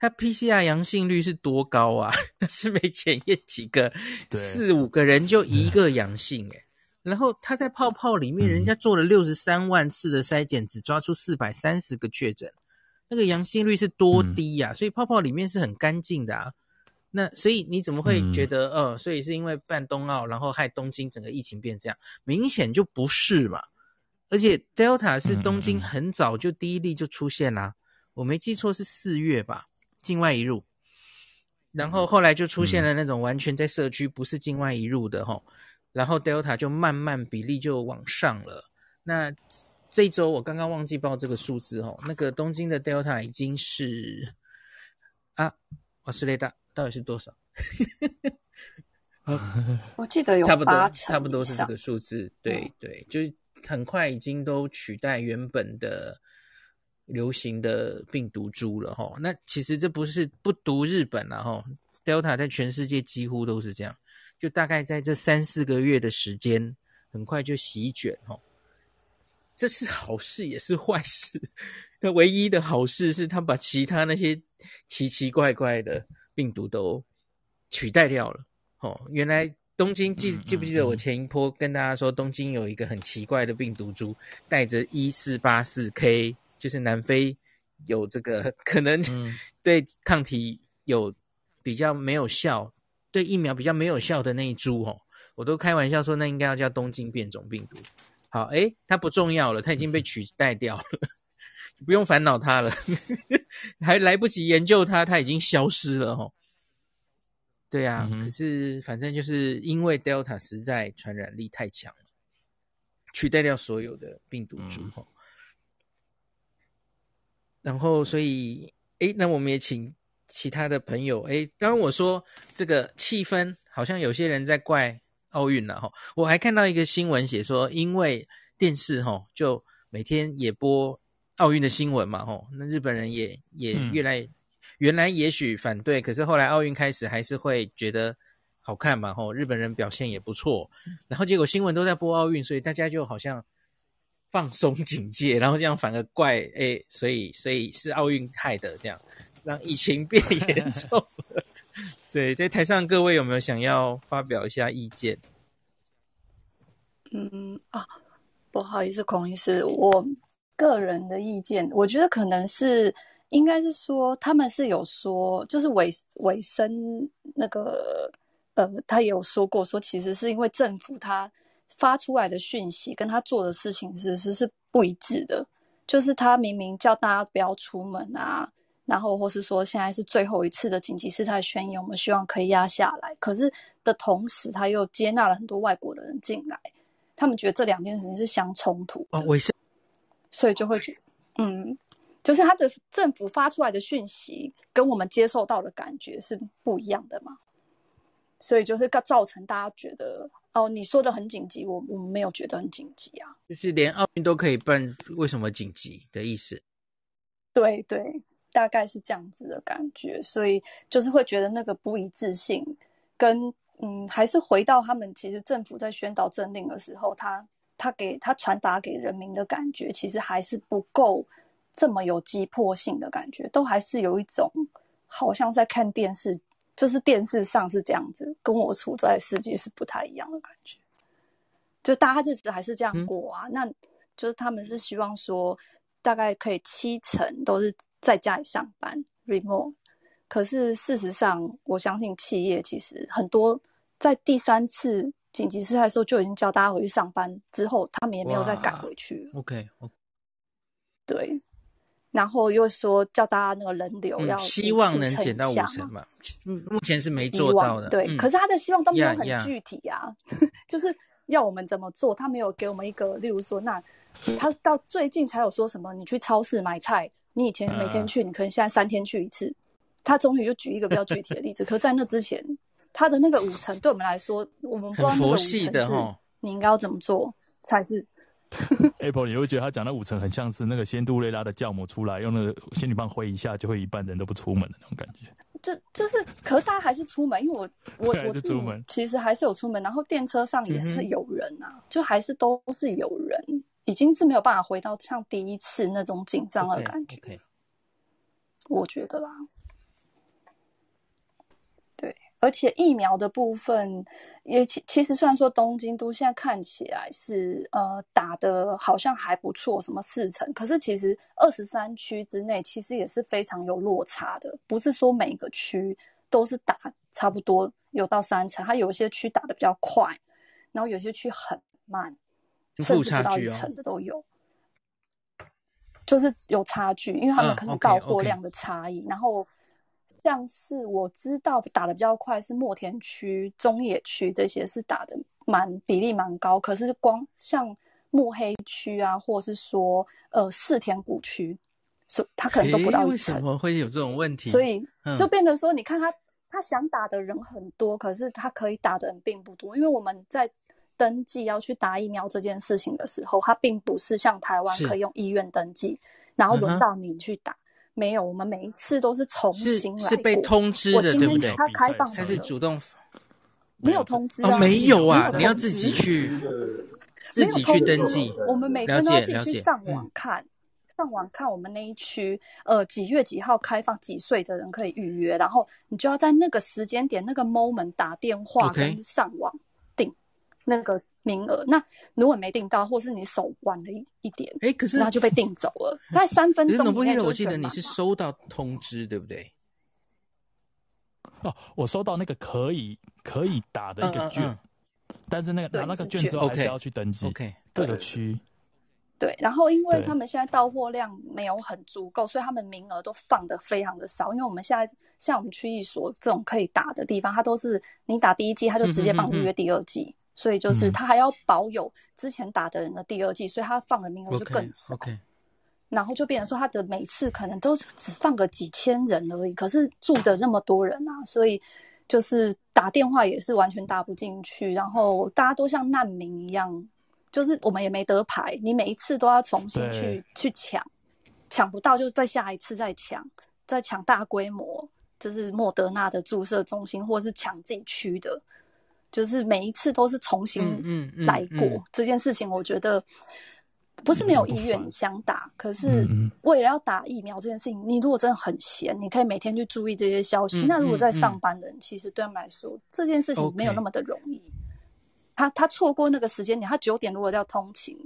他 PCR 阳性率是多高啊？那是没检验几个，四五个人就一个阳性诶、欸然后他在泡泡里面，人家做了六十三万次的筛检，只抓出四百三十个确诊，那个阳性率是多低呀、啊？所以泡泡里面是很干净的啊。那所以你怎么会觉得，呃，所以是因为办冬奥，然后害东京整个疫情变这样？明显就不是嘛。而且 Delta 是东京很早就第一例就出现啦，我没记错是四月吧，境外移入，然后后来就出现了那种完全在社区不是境外移入的齁。然后 Delta 就慢慢比例就往上了。那这一周我刚刚忘记报这个数字哦，那个东京的 Delta 已经是啊，瓦斯雷达到底是多少？我记得有差不多，差不多是这个数字。对对，就是很快已经都取代原本的流行的病毒株了哈。那其实这不是不独日本了哈，Delta 在全世界几乎都是这样。就大概在这三四个月的时间，很快就席卷哦。这是好事也是坏事。那唯一的好事是，他把其他那些奇奇怪怪的病毒都取代掉了。哦，原来东京记记不记得我前一波跟大家说，东京有一个很奇怪的病毒株，带着一四八四 K，就是南非有这个可能 对抗体有比较没有效。对疫苗比较没有效的那一株哦，我都开玩笑说那应该要叫东京变种病毒。好，诶，它不重要了，它已经被取代掉了，不用烦恼它了，还来不及研究它，它已经消失了哦。对啊，嗯、可是反正就是因为 Delta 实在传染力太强了，取代掉所有的病毒株哦。嗯、然后所以，哎，那我们也请。其他的朋友，哎，刚刚我说这个气氛好像有些人在怪奥运了哈。我还看到一个新闻写说，因为电视哈就每天也播奥运的新闻嘛哈，那日本人也也越来、嗯、原来也许反对，可是后来奥运开始还是会觉得好看嘛哈。日本人表现也不错，然后结果新闻都在播奥运，所以大家就好像放松警戒，然后这样反而怪哎，所以所以是奥运害的这样。让疫情变严重，所以在台上各位有没有想要发表一下意见？嗯啊，不好意思，孔医师，我个人的意见，我觉得可能是应该是说他们是有说，就是尾尾声那个呃，他也有说过，说其实是因为政府他发出来的讯息跟他做的事情其实是不一致的，就是他明明叫大家不要出门啊。然后，或是说现在是最后一次的紧急事态宣言，我们希望可以压下来。可是的同时，他又接纳了很多外国的人进来，他们觉得这两件事情是相冲突的。哦，我是，所以就会觉得，嗯，就是他的政府发出来的讯息跟我们接受到的感觉是不一样的嘛。所以就是造成大家觉得，哦，你说的很紧急，我我们没有觉得很紧急啊。就是连奥运都可以办，为什么紧急的意思？对对。大概是这样子的感觉，所以就是会觉得那个不一致性跟，跟嗯，还是回到他们其实政府在宣导政令的时候，他他给他传达给人民的感觉，其实还是不够这么有急迫性的感觉，都还是有一种好像在看电视，就是电视上是这样子，跟我处在世界是不太一样的感觉。就大家日子还是这样过啊，嗯、那就是他们是希望说，大概可以七成都是。在家里上班，remote。可是事实上，我相信企业其实很多在第三次紧急事态的时候就已经叫大家回去上班，之后他们也没有再赶回去。OK，对。然后又说叫大家那个人流要、嗯、希望能减到五成嘛，目前是没做到的。对、嗯，可是他的希望都没有很具体啊. 就是要我们怎么做，他没有给我们一个，例如说，那他到最近才有说什么，你去超市买菜。你以前每天去，你可能现在三天去一次。他终于就举一个比较具体的例子，可在那之前，他的那个五成对我们来说，我们不知道那个五成是你应该要怎么做才是。Apple，你会觉得他讲的五成很像是那个仙杜瑞拉的酵母出来用那个仙女棒挥一下，就会一半人都不出门的那种感觉。这就是，可是大家还是出门，因为我 我我自己其实还是有出门，然后电车上也是有人啊，嗯、就还是都是有人。已经是没有办法回到像第一次那种紧张的感觉，okay, okay. 我觉得啦。对，而且疫苗的部分也其其实虽然说东京都现在看起来是呃打的好像还不错，什么四成，可是其实二十三区之内其实也是非常有落差的，不是说每个区都是打差不多有到三成，它有些区打的比较快，然后有些区很慢。甚至不到一成的都有，哦，就是有差距，因为他们可能到货量的差异，嗯 okay, okay。然后像是我知道打的比较快是墨田区、中野区这些是打的蛮比例蛮高，可是光像墨黑区啊，或是说呃四田谷区，所他可能都不到一成。为什么会有这种问题？所以就变得说，你看他他想打的人很多，可是他可以打的人并不多，因为我们在。登记要去打疫苗这件事情的时候，它并不是像台湾可以用医院登记，然后轮到你去打。没有，我们每一次都是重新来过。是被通知的，对不对？他开放他是主动？没有通知啊，没有啊，你要自己去，自己去登记。我们每天都要自己去上网看，上网看我们那一区，呃，几月几号开放，几岁的人可以预约，然后你就要在那个时间点、那个 moment 打电话跟上网。那个名额，那如果没订到，或是你手晚了一一点，哎，可是那就被订走了。那三分钟以内就我记得你是收到通知，对不对？哦，我收到那个可以可以打的一个券，嗯嗯嗯、但是那个拿那个券之后还是要去登记。OK，各个区。对，然后因为他们现在到货量没有很足够，所以他们名额都放的非常的少。因为我们现在像我们区域所这种可以打的地方，它都是你打第一季，他就直接帮你预约第二剂。所以就是他还要保有之前打的人的第二季，嗯、所以他放的名额就更少。Okay, okay. 然后就变成说他的每次可能都只放个几千人而已，可是住的那么多人啊，所以就是打电话也是完全打不进去，然后大家都像难民一样，就是我们也没得排，你每一次都要重新去去抢，抢不到就是再下一次再抢，再抢大规模，就是莫德纳的注射中心，或是抢自己区的。就是每一次都是重新来过、嗯嗯嗯嗯、这件事情，我觉得不是没有意愿想打、嗯，可是为了要打疫苗这件事情，你如果真的很闲，你可以每天去注意这些消息。嗯、那如果在上班的人、嗯，其实对他们来说，这件事情没有那么的容易。Okay. 他他错过那个时间点，他九点如果要通勤，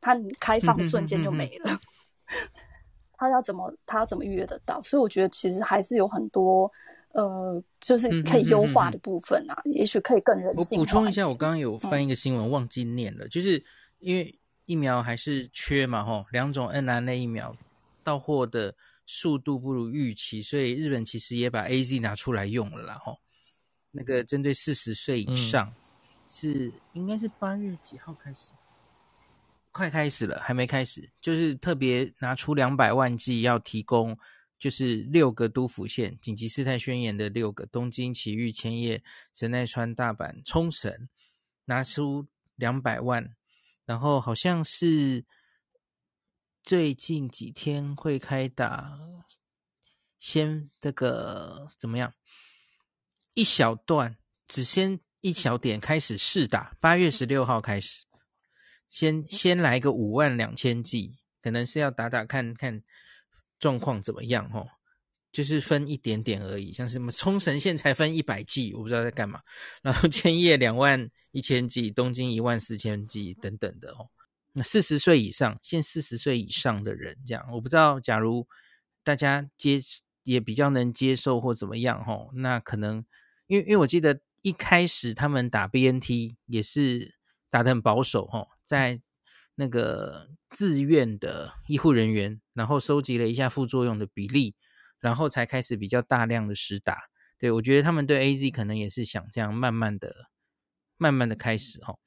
他开放瞬间就没了。他要怎么他要怎么预约得到？所以我觉得其实还是有很多呃，就是可以优化的部分啊，嗯嗯嗯嗯也许可以更人性。我补充一下，我刚刚有翻一个新闻，嗯、忘记念了，就是因为疫苗还是缺嘛，吼，两种 n r n a 疫苗到货的速度不如预期，所以日本其实也把 AZ 拿出来用了啦，吼，那个针对四十岁以上、嗯、是应该是八月几号开始？快开始了，还没开始，就是特别拿出两百万剂要提供，就是六个都府县紧急事态宣言的六个东京、埼玉、千叶、神奈川、大阪、冲绳，拿出两百万，然后好像是最近几天会开打，先这个怎么样？一小段，只先一小点开始试打，八月十六号开始。先先来个五万两千剂，可能是要打打看看状况怎么样哦，就是分一点点而已，像什么冲绳县才分一百剂，我不知道在干嘛。然后千叶两万一千剂，东京一万四千剂等等的哦。那四十岁以上，现四十岁以上的人这样，我不知道，假如大家接也比较能接受或怎么样哦，那可能因为因为我记得一开始他们打 BNT 也是打得很保守哦。在那个自愿的医护人员，然后收集了一下副作用的比例，然后才开始比较大量的施打。对，我觉得他们对 AZ 可能也是想这样慢慢的、慢慢的开始哦。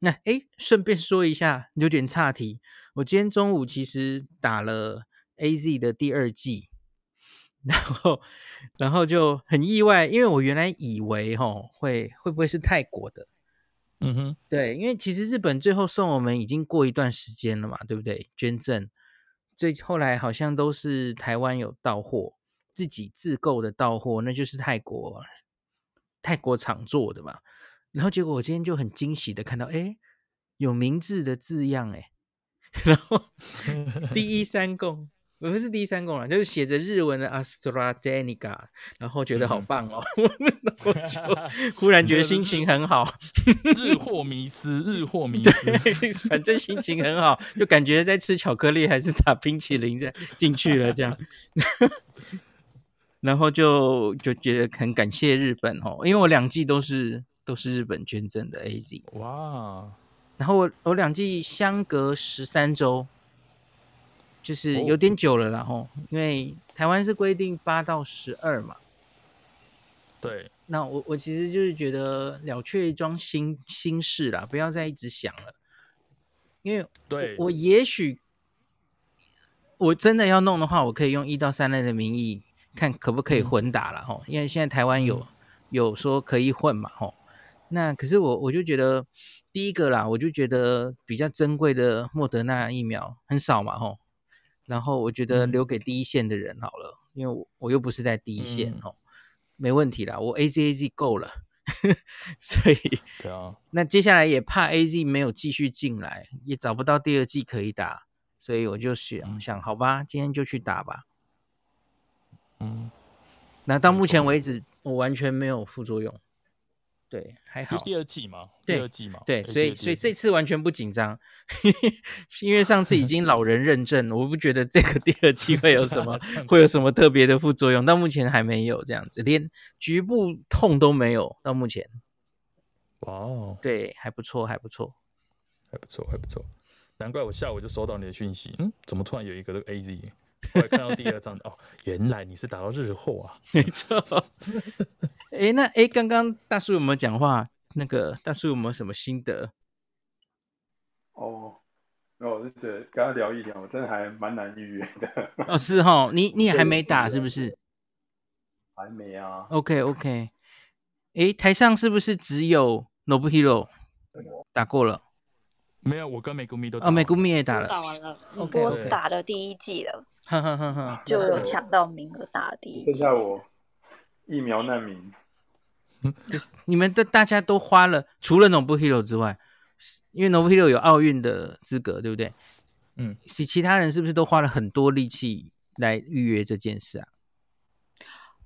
那诶，顺便说一下，有点岔题。我今天中午其实打了 AZ 的第二剂，然后然后就很意外，因为我原来以为吼会会不会是泰国的。嗯哼，对，因为其实日本最后送我们已经过一段时间了嘛，对不对？捐赠，最后来好像都是台湾有到货，自己自购的到货，那就是泰国泰国厂做的嘛。然后结果我今天就很惊喜的看到，哎，有明治的字样，哎，然后 第一三共。不是第三共了，就是写着日文的 AstraZeneca，然后觉得好棒哦，忽然觉得心情很好，日货迷思，日货迷思，反正心情很好，就感觉在吃巧克力还是打冰淇淋，这样进去了这样，然后就就觉得很感谢日本哦，因为我两季都是都是日本捐赠的 AZ，哇，然后我我两季相隔十三周。就是有点久了啦，吼，因为台湾是规定八到十二嘛。对，那我我其实就是觉得了却一桩心心事啦，不要再一直想了。因为对我，我也许我真的要弄的话，我可以用一到三类的名义看可不可以混打了，吼、嗯，因为现在台湾有有说可以混嘛，吼。那可是我我就觉得第一个啦，我就觉得比较珍贵的莫德纳疫苗很少嘛，吼。然后我觉得留给第一线的人好了，嗯、因为我我又不是在第一线哦，嗯、没问题啦，我 A Z A Z 够了，所以对啊，那接下来也怕 A Z 没有继续进来，也找不到第二季可以打，所以我就想、嗯、想，好吧，今天就去打吧。嗯，那到目前为止，我完全没有副作用。对，还好。第二季嘛，第二季嘛，对，所以所以这次完全不紧张，因为上次已经老人认证，我不觉得这个第二季会有什么 会有什么特别的副作用，到目前还没有这样子，连局部痛都没有，到目前。哇哦，对，还不错，还不错，还不错，还不错，难怪我下午就收到你的讯息，嗯，怎么突然有一个这个我看到第二张哦，原来你是打到日货啊，没错。哎、欸，那哎，刚刚大叔有没有讲话？那个大叔有没有什么心得？哦，那我是觉得跟他聊一聊，我真的还蛮难预约的。哦，是哦，你 你也还没打是不是？还没啊。OK OK。哎，台上是不是只有 Nobuhiro 打过了？没有，我跟美谷蜜都哦，美谷蜜也打了，打完了。OK，我打了第一季了，就有抢到名额打第一剂。剩下我疫苗难民。就是你们的大家都花了，除了 Nobu Hero 之外，因为 Nobuhiro 有奥运的资格，对不对？嗯，其其他人是不是都花了很多力气来预约这件事啊？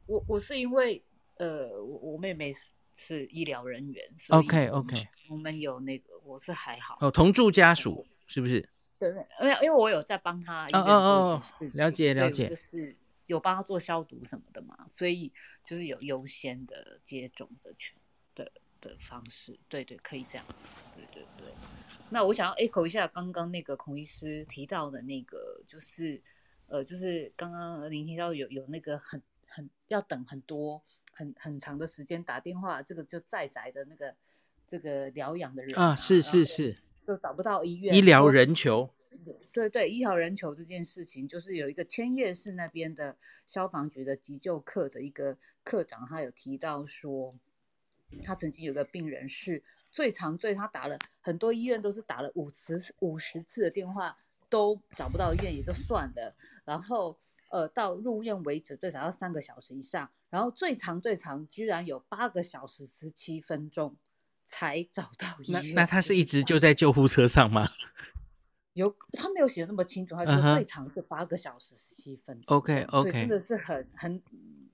我我是因为呃，我我妹妹是是医疗人员，OK OK，我们有那个我是还好哦，同住家属是不是？对，因为因为我有在帮他医院做哦哦哦，了解了解，就是有帮他做消毒什么的嘛，所以就是有优先的接种的权的的方式，对对，可以这样子，对对对。那我想要 echo 一下刚刚那个孔医师提到的那个，就是呃，就是刚刚您提到有有那个很很要等很多很很长的时间打电话，这个就在宅的那个这个疗养的人啊，是是是，就找不到医院，医疗人球，对对，医疗人球这件事情，就是有一个千叶市那边的消防局的急救课的一个课长，他有提到说，他曾经有个病人是。最长最他打了很多医院都是打了五十五十次的电话都找不到医院也就算了，然后呃到入院为止最少要三个小时以上，然后最长最长居然有八个小时十七分钟才找到 医院。那那他是一直就在救护车上吗？有他没有写的那么清楚，他说最长是八个小时十七分钟。OK OK，所以真的是很很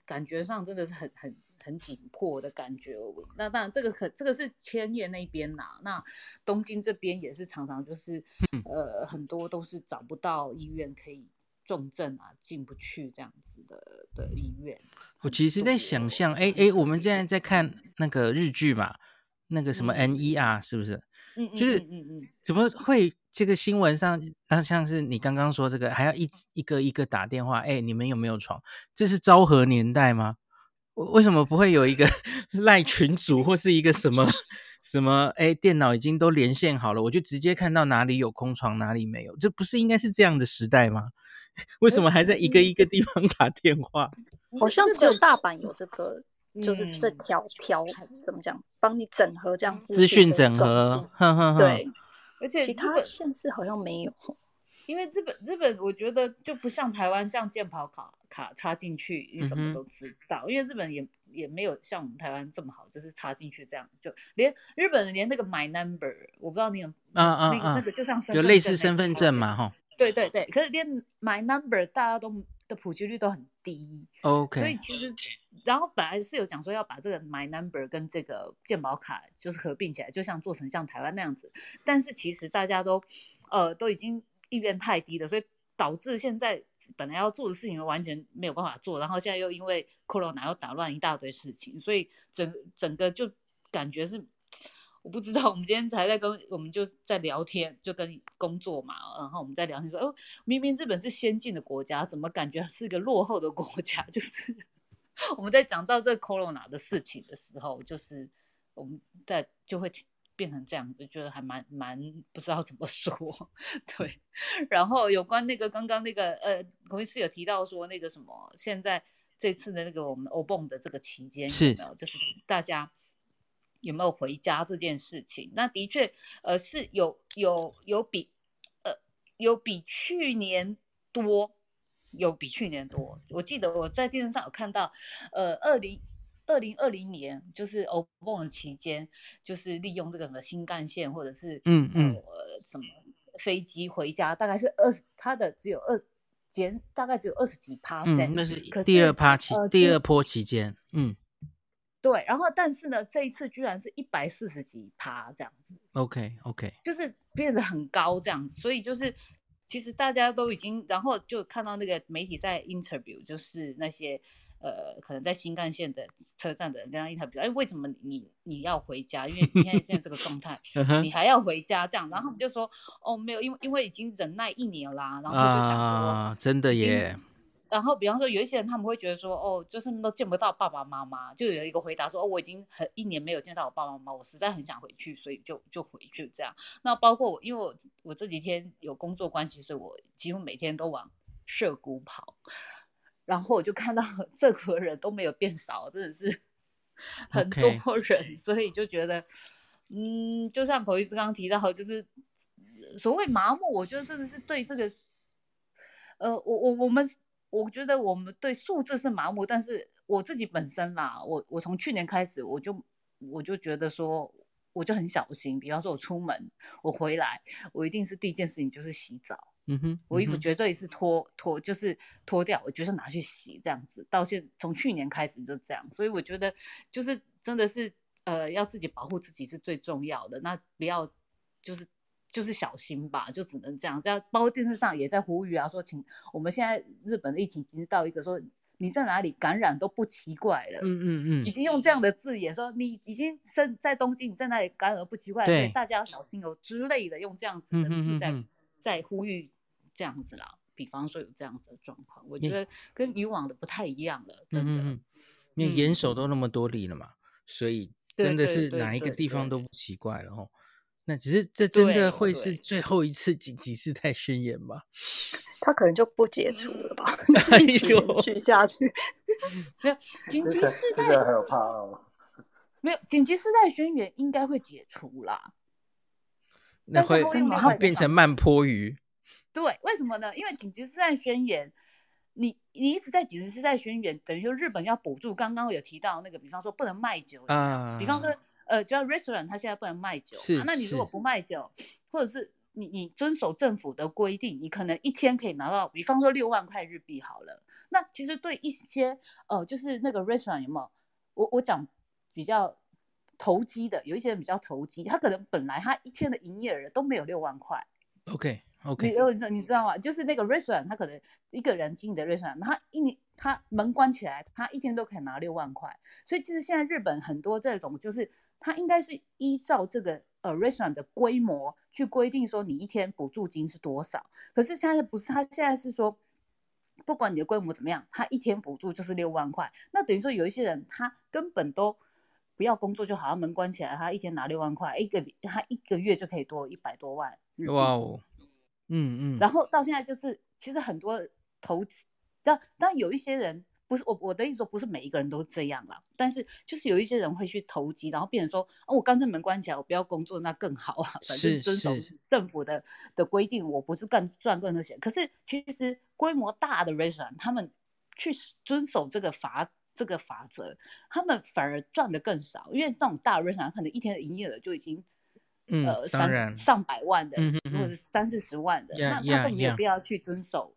感觉上真的是很很。很紧迫的感觉，那当然这个可这个是千叶那边呐，那东京这边也是常常就是，呃，很多都是找不到医院可以重症啊，进不去这样子的的医院。我其实在想象，哎哎，我们现在在看那个日剧嘛，那个什么 NER 是不是？嗯，就是嗯嗯，怎么会这个新闻上，那像是你刚刚说这个，还要一一个一个打电话，哎，你们有没有床？这是昭和年代吗？为什么不会有一个 赖群主或是一个什么什么？哎，电脑已经都连线好了，我就直接看到哪里有空床，哪里没有。这不是应该是这样的时代吗？为什么还在一个一个地方打电话？好像只有大阪有这个，就是这条条怎么讲，帮你整合这样资讯整合。呵呵呵对，而且其他县市好像没有。因为日本日本，我觉得就不像台湾这样健保卡卡插进去，你什么都知道。嗯、因为日本也也没有像我们台湾这么好，就是插进去这样，就连日本连那个 My Number，我不知道你有啊啊那个那个就像有类似身份证嘛哈？对对对，可是连 My Number 大家都的普及率都很低。OK，所以其实然后本来是有讲说要把这个 My Number 跟这个健保卡就是合并起来，就像做成像台湾那样子，但是其实大家都呃都已经。意愿太低了，所以导致现在本来要做的事情完全没有办法做，然后现在又因为 Corona 又打乱一大堆事情，所以整整个就感觉是我不知道。我们今天才在跟我们就在聊天，就跟工作嘛，然后我们在聊天说，哦，明明日本是先进的国家，怎么感觉是一个落后的国家？就是我们在讲到这个 Corona 的事情的时候，就是我们在就会。变成这样子，觉得还蛮蛮不知道怎么说，对。然后有关那个刚刚那个呃，孔医师有提到说那个什么，现在这次的那个我们欧蹦的这个期间有没有，就是大家有没有回家这件事情？那的确呃是有有有比呃有比去年多，有比去年多。我记得我在电视上有看到，呃，二零。二零二零年就是欧蹦的期间，就是利用这个新干线或者是嗯嗯呃什么飞机回家，大概是二十，它的只有二减，大概只有二十几趴。嗯，那是第二趴期，呃、第二波期间，嗯，对。然后但是呢，这一次居然是一百四十几趴这样子。OK OK，就是变得很高这样子，所以就是其实大家都已经，然后就看到那个媒体在 interview，就是那些。呃，可能在新干线的车站的人跟他 interview，，哎，为什么你你要回家？因为你看现在这个状态，你还要回家这样，然后我们就说，哦，没有，因为因为已经忍耐一年啦，然后就想说，啊、真的耶。然后比方说，有一些人他们会觉得说，哦，就是都见不到爸爸妈妈，就有一个回答说，哦，我已经很一年没有见到我爸爸妈妈，我实在很想回去，所以就就回去这样。那包括我，因为我我这几天有工作关系，所以我几乎每天都往涩谷跑。然后我就看到这个人都没有变少，真的是 很多人.所以就觉得，嗯，就像孔医师刚刚提到，就是所谓麻木，我觉得真的是对这个，呃，我我我们，我觉得我们对数字是麻木，但是我自己本身啦，我我从去年开始，我就我就觉得说，我就很小心，比方说我出门，我回来，我一定是第一件事情就是洗澡。嗯哼，我衣服绝对是脱脱，就是脱掉，我就是拿去洗这样子。到现从去年开始就这样，所以我觉得就是真的是呃，要自己保护自己是最重要的。那不要就是就是小心吧，就只能这样。这样包括电视上也在呼吁啊，说请我们现在日本的疫情已经到一个说你在哪里感染都不奇怪了。嗯嗯嗯，已经用这样的字眼说你已经身在东京，你在哪里感染都不奇怪，所以大家要小心哦之类的，用这样子的字在在呼吁这样子啦。比方说有这样子的状况，我觉得跟以往的不太一样了，真的。因为严守都那么多例了嘛，所以真的是哪一个地方都不奇怪了哦。那只是这真的会是最后一次紧急事态宣言吗？他可能就不解除了吧？哎呦，去下去 没有紧急事态还有怕哦？没有紧急事态宣言应该会解除啦。那会会变成慢坡鱼？对，为什么呢？因为紧急事态宣言，你你一直在紧急事态宣言，等于说日本要补助。刚刚有提到那个，比方说不能卖酒啊，比方说。呃，只要 restaurant，它现在不能卖酒，啊，那你如果不卖酒，或者是你你遵守政府的规定，你可能一天可以拿到，比方说六万块日币好了。那其实对一些呃，就是那个 restaurant 有没有？我我讲比较投机的，有一些人比较投机，他可能本来他一天的营业额都没有六万块。OK OK，你你知道吗？就是那个 restaurant，他可能一个人经营的 restaurant，他一年他门关起来，他一天都可以拿六万块。所以其实现在日本很多这种就是。它应该是依照这个呃 restaurant 的规模去规定说你一天补助金是多少。可是现在不是，他现在是说，不管你的规模怎么样，他一天补助就是六万块。那等于说有一些人他根本都不要工作，就好像门关起来，他一天拿六万块，一个他一个月就可以多一百多万。哇哦，嗯嗯。然后到现在就是，其实很多投资，但但有一些人。不是我我的意思说不是每一个人都这样啦，但是就是有一些人会去投机，然后变成说啊，我干脆门关起来，我不要工作，那更好啊，反正遵守政府的的规定，我不是干赚更多钱。可是其实规模大的 restaurant 他们去遵守这个法这个法则，他们反而赚的更少，因为这种大 restaurant 可能一天的营业额就已经、嗯、呃三上百万的，嗯、或者是三四十万的，嗯、那他更没有必要去遵守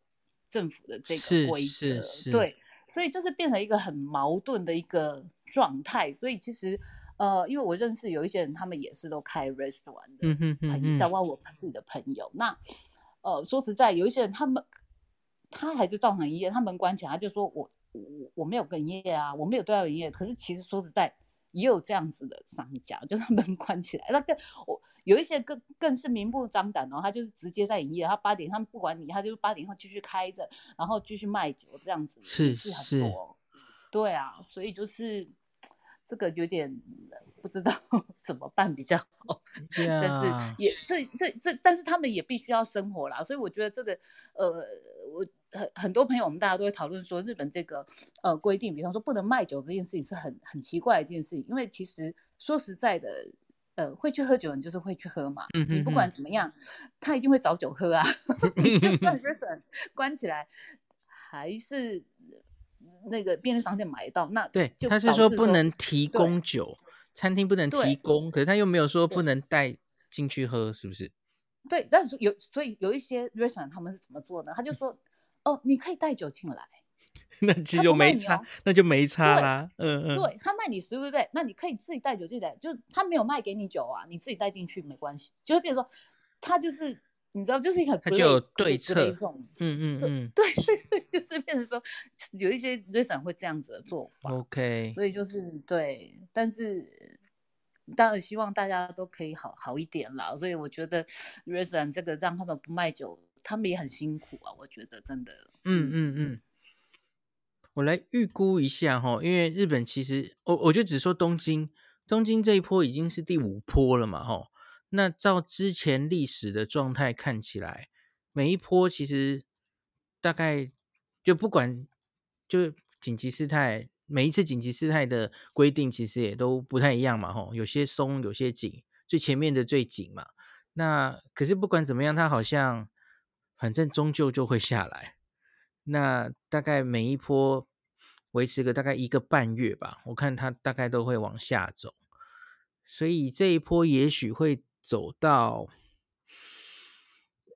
政府的这个规则，对。所以就是变成一个很矛盾的一个状态。所以其实，呃，因为我认识有一些人，他们也是都开 restaurant 的，嗯哼嗯嗯，包括我自己的朋友。那，呃，说实在，有一些人他们他还是照常营业，他门关起来，他就说我我我没有跟营业啊，我没有对外营业。可是其实说实在。也有这样子的商家，就是他门 关起来，那更我有一些更更是明目张胆哦，他就是直接在营业，他八点他们不管你，他就八点后继续开着，然后继续卖酒这样子，是是很多，对啊，所以就是这个有点不知道 怎么办比较好 但是也这这这，但是他们也必须要生活啦，所以我觉得这个呃我。很很多朋友，我们大家都会讨论说，日本这个呃规定，比方说不能卖酒这件事情是很很奇怪的一件事情，因为其实说实在的，呃，会去喝酒的人就是会去喝嘛，嗯、哼哼你不管怎么样，他一定会找酒喝啊，你就算 restaurant 关起来，还是那个便利商店买到，那对，他是说不能提供酒，餐厅不能提供，可是他又没有说不能带进去喝，是不是？对，但是有所以有一些 restaurant 他们是怎么做的？他就说。哦，你可以带酒进来，那其实就没差，那就没差啦。嗯嗯，对他卖你食物对不对？那你可以自己带酒进来，就他没有卖给你酒啊，你自己带进去没关系。就是比如说，他就是你知道，就是一个他就有对策，嗯嗯嗯，对对对，就是变成说有一些 restaurant 会这样子的做法。OK，所以就是对，但是当然希望大家都可以好好一点啦。所以我觉得 restaurant 这个让他们不卖酒。他们也很辛苦啊，我觉得真的。嗯嗯嗯，我来预估一下哈，因为日本其实我我就只说东京，东京这一波已经是第五波了嘛哈。那照之前历史的状态看起来，每一波其实大概就不管就紧急事态，每一次紧急事态的规定其实也都不太一样嘛哈，有些松，有些紧，最前面的最紧嘛。那可是不管怎么样，它好像。反正终究就会下来，那大概每一波维持个大概一个半月吧，我看它大概都会往下走，所以这一波也许会走到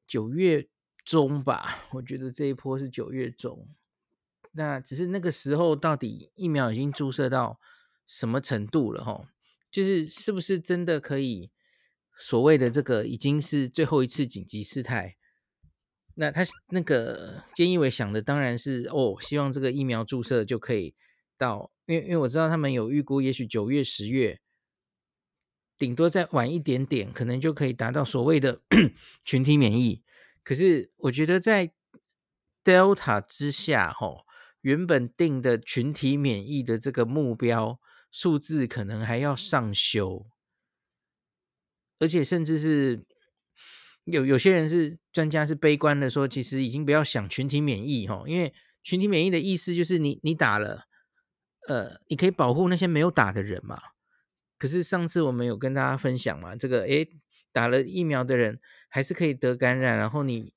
九月中吧，我觉得这一波是九月中，那只是那个时候到底疫苗已经注射到什么程度了齁，就是是不是真的可以所谓的这个已经是最后一次紧急事态。那他那个菅义伟想的当然是哦，希望这个疫苗注射就可以到，因为因为我知道他们有预估，也许九月、十月，顶多再晚一点点，可能就可以达到所谓的 群体免疫。可是我觉得在 Delta 之下，吼，原本定的群体免疫的这个目标数字可能还要上修，而且甚至是。有有些人是专家是悲观的说，其实已经不要想群体免疫哈，因为群体免疫的意思就是你你打了，呃，你可以保护那些没有打的人嘛。可是上次我们有跟大家分享嘛，这个诶，打了疫苗的人还是可以得感染，然后你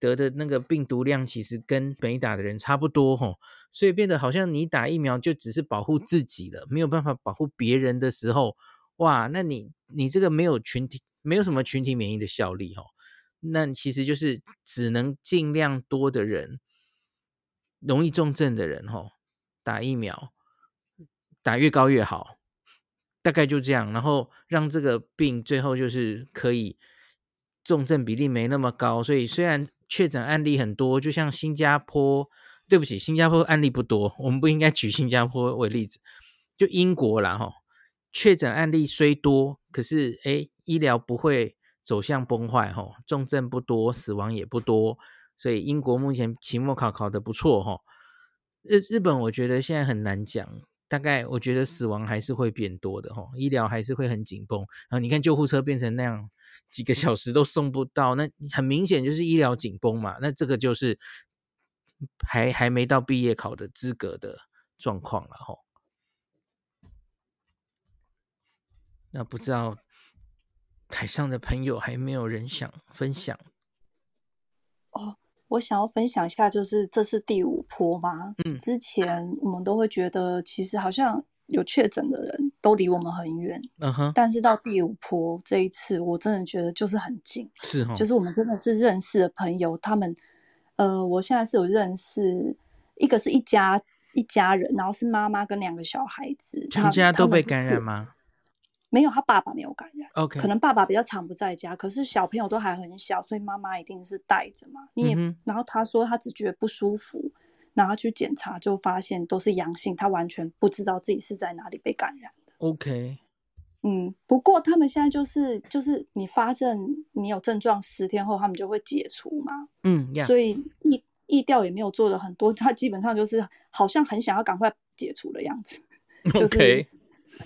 得的那个病毒量其实跟没打的人差不多哈，所以变得好像你打疫苗就只是保护自己了，没有办法保护别人的时候，哇，那你你这个没有群体。没有什么群体免疫的效力哈，那其实就是只能尽量多的人，容易重症的人哈，打疫苗，打越高越好，大概就这样，然后让这个病最后就是可以重症比例没那么高，所以虽然确诊案例很多，就像新加坡，对不起，新加坡案例不多，我们不应该举新加坡为例子，就英国啦哈，确诊案例虽多，可是诶医疗不会走向崩坏，吼，重症不多，死亡也不多，所以英国目前期末考考得不错，吼。日日本我觉得现在很难讲，大概我觉得死亡还是会变多的，吼，医疗还是会很紧绷。然后你看救护车变成那样，几个小时都送不到，那很明显就是医疗紧绷嘛。那这个就是还还没到毕业考的资格的状况了，吼。那不知道。台上的朋友还没有人想分享哦，我想要分享一下，就是这是第五波吗。嗯，之前我们都会觉得，其实好像有确诊的人都离我们很远。嗯哼，但是到第五波这一次，我真的觉得就是很近。是哈，就是我们真的是认识的朋友，他们呃，我现在是有认识一个是一家一家人，然后是妈妈跟两个小孩子，全家都被感染吗？没有，他爸爸没有感染。OK，可能爸爸比较常不在家，可是小朋友都还很小，所以妈妈一定是带着嘛。你也，嗯、然后他说他只觉得不舒服，然后去检查就发现都是阳性，他完全不知道自己是在哪里被感染的。OK，嗯，不过他们现在就是就是你发症，你有症状十天后他们就会解除嘛。嗯，yeah. 所以疫疫调也没有做的很多，他基本上就是好像很想要赶快解除的样子。OK。就是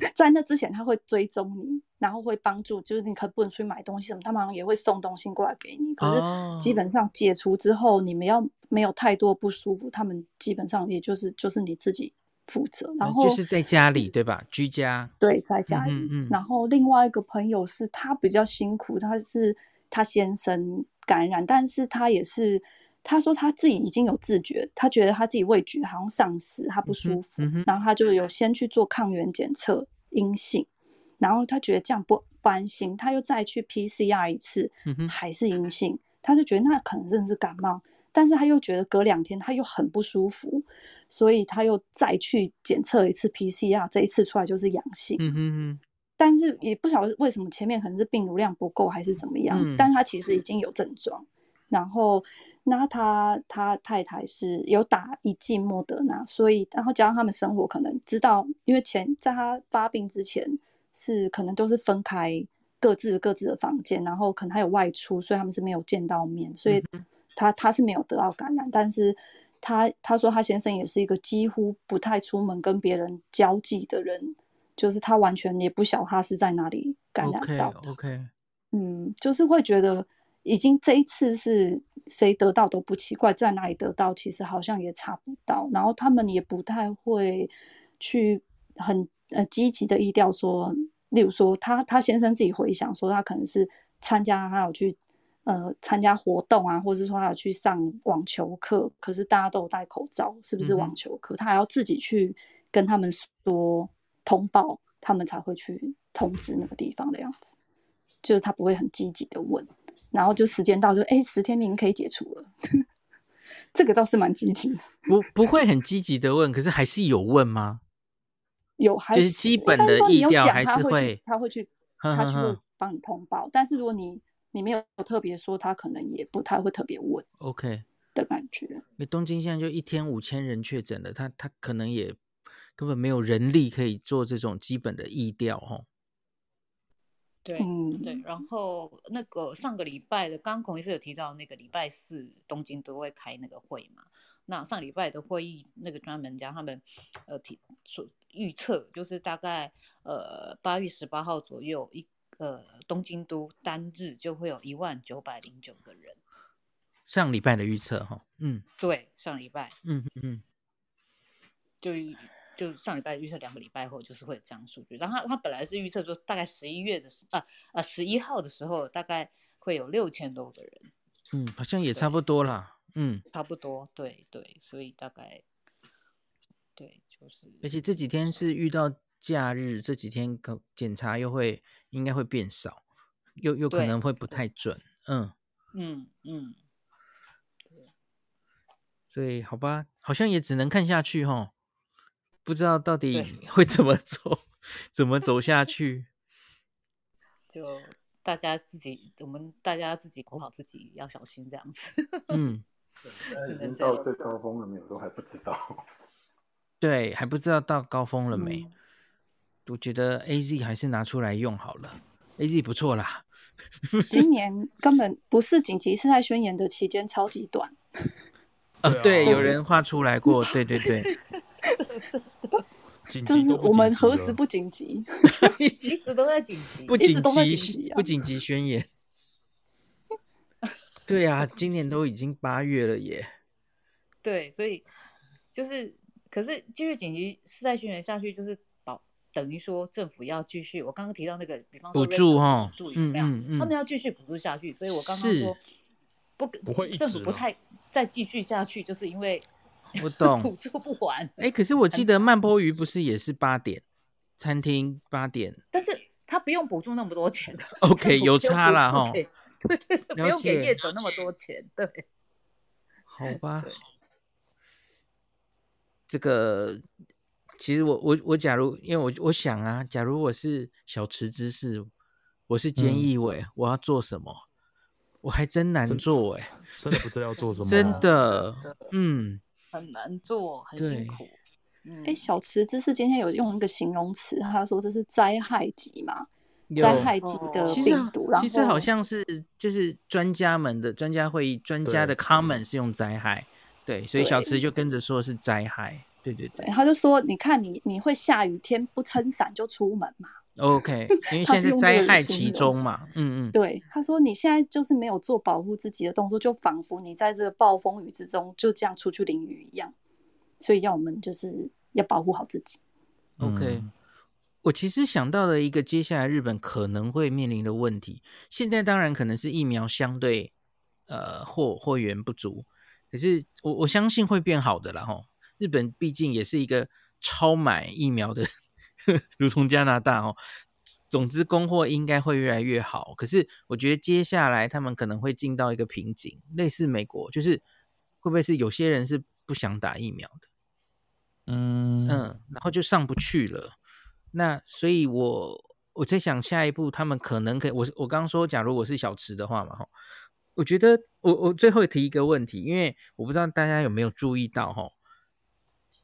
在那之前，他会追踪你，然后会帮助，就是你可不能出去买东西什么，他们也会送东西过来给你。可是基本上解除之后，你们要没有太多不舒服，他们基本上也就是就是你自己负责。然后就是在家里对吧？居家对，在家里。嗯嗯。然后另外一个朋友是他比较辛苦，他是他先生感染，但是他也是。他说他自己已经有自觉，他觉得他自己味觉好像丧失，他不舒服，嗯嗯、然后他就有先去做抗原检测阴性，然后他觉得这样不不安心，他又再去 PCR 一次，还是阴性，他就觉得那可能真的是感冒，但是他又觉得隔两天他又很不舒服，所以他又再去检测一次 PCR，这一次出来就是阳性，嗯嗯，但是也不晓得为什么前面可能是病毒量不够还是怎么样，嗯、但是他其实已经有症状，然后。那他他太太是有打一剂莫德纳，所以然后加上他们生活可能知道，因为前在他发病之前是可能都是分开各自各自的房间，然后可能还有外出，所以他们是没有见到面，所以他他是没有得到感染，但是他他说他先生也是一个几乎不太出门跟别人交际的人，就是他完全也不晓他是在哪里感染到的。OK OK，嗯，就是会觉得已经这一次是。谁得到都不奇怪，在哪里得到其实好像也查不到，然后他们也不太会去很呃积极的意调说，例如说他他先生自己回想说他可能是参加他有去呃参加活动啊，或者是说他有去上网球课，可是大家都有戴口罩，是不是网球课？嗯、他还要自己去跟他们说通报，他们才会去通知那个地方的样子，就是他不会很积极的问。然后就时间到就，就哎，十天您可以解除了，这个倒是蛮积极的。不不会很积极的问，可是还是有问吗？有，还是就是基本的意调还是会，他会去，他去问帮你通报。但是如果你你没有特别说，他可能也不太会特别问。OK 的感觉。因为东京现在就一天五千人确诊了，他他可能也根本没有人力可以做这种基本的意调哈。对，对，然后那个上个礼拜的，刚刚孔医师有提到那个礼拜四东京都会开那个会嘛？那上礼拜的会议，那个专门家他们呃提说预测，就是大概呃八月十八号左右一呃东京都单日就会有一万九百零九个人。上礼拜的预测哈，嗯，对，上礼拜，嗯嗯嗯，就。就上礼拜预测两个礼拜后就是会有这样数据，然后他他本来是预测说大概十一月的时啊啊十一号的时候大概会有六千多个人，嗯，好像也差不多啦，嗯，差不多，对对，所以大概对就是，而且这几天是遇到假日，这几天可检查又会应该会变少，又又可能会不太准，嗯。嗯嗯，所以好吧，好像也只能看下去哈。不知道到底会怎么走，怎么走下去？就大家自己，我们大家自己管好自己，要小心这样子。嗯，已经到最高峰了没有？都还不知道。对，还不知道到高峰了没？嗯、我觉得 AZ 还是拿出来用好了，AZ 不错啦。今年根本不是紧急事态宣言的期间，超级短。啊，对，有人画出来过，对对对。就是我们何时不紧急？一直都在紧急，不紧急，不紧急宣言。对啊，今年都已经八月了耶。对，所以就是，可是继续紧急事态宣言下去，就是保等于说政府要继续。我刚刚提到那个，比方说补助哈，嗯嗯嗯，他们要继续补助下去。所以我刚刚说不不会，政府不太再继续下去，就是因为。我懂，补助不完。哎、欸，可是我记得慢波鱼不是也是八点，餐厅八点，但是他不用补助那么多钱。OK，有差啦哈。对对对，不用给业者那么多钱。对，好 吧。这个其实我我我假如因为我我想啊，假如我是小池知事，我是菅义伟，嗯、我要做什么？我还真难做哎、欸，真的不知道要做什 么，真的，嗯。很难做，很辛苦。哎、欸，小池知识今天有用一个形容词，他说这是灾害级嘛？灾害级的病毒。其实好像是就是专家们的专家会议，专家的 comment 是用灾害，对，所以小池就跟着说是灾害。对对对，对，他就说，你看你你会下雨天不撑伞就出门嘛？OK，因为现在是灾害其中嘛，嗯嗯，对，他说你现在就是没有做保护自己的动作，就仿佛你在这个暴风雨之中就这样出去淋雨一样，所以要我们就是要保护好自己。OK，、嗯、我其实想到了一个接下来日本可能会面临的问题，现在当然可能是疫苗相对呃货货源不足，可是我我相信会变好的啦齁，日本毕竟也是一个超买疫苗的。如同加拿大哦，总之供货应该会越来越好。可是我觉得接下来他们可能会进到一个瓶颈，类似美国，就是会不会是有些人是不想打疫苗的，嗯嗯，然后就上不去了。那所以我我在想下一步他们可能可以，我我刚刚说，假如我是小池的话嘛，哈，我觉得我我最后提一个问题，因为我不知道大家有没有注意到哈，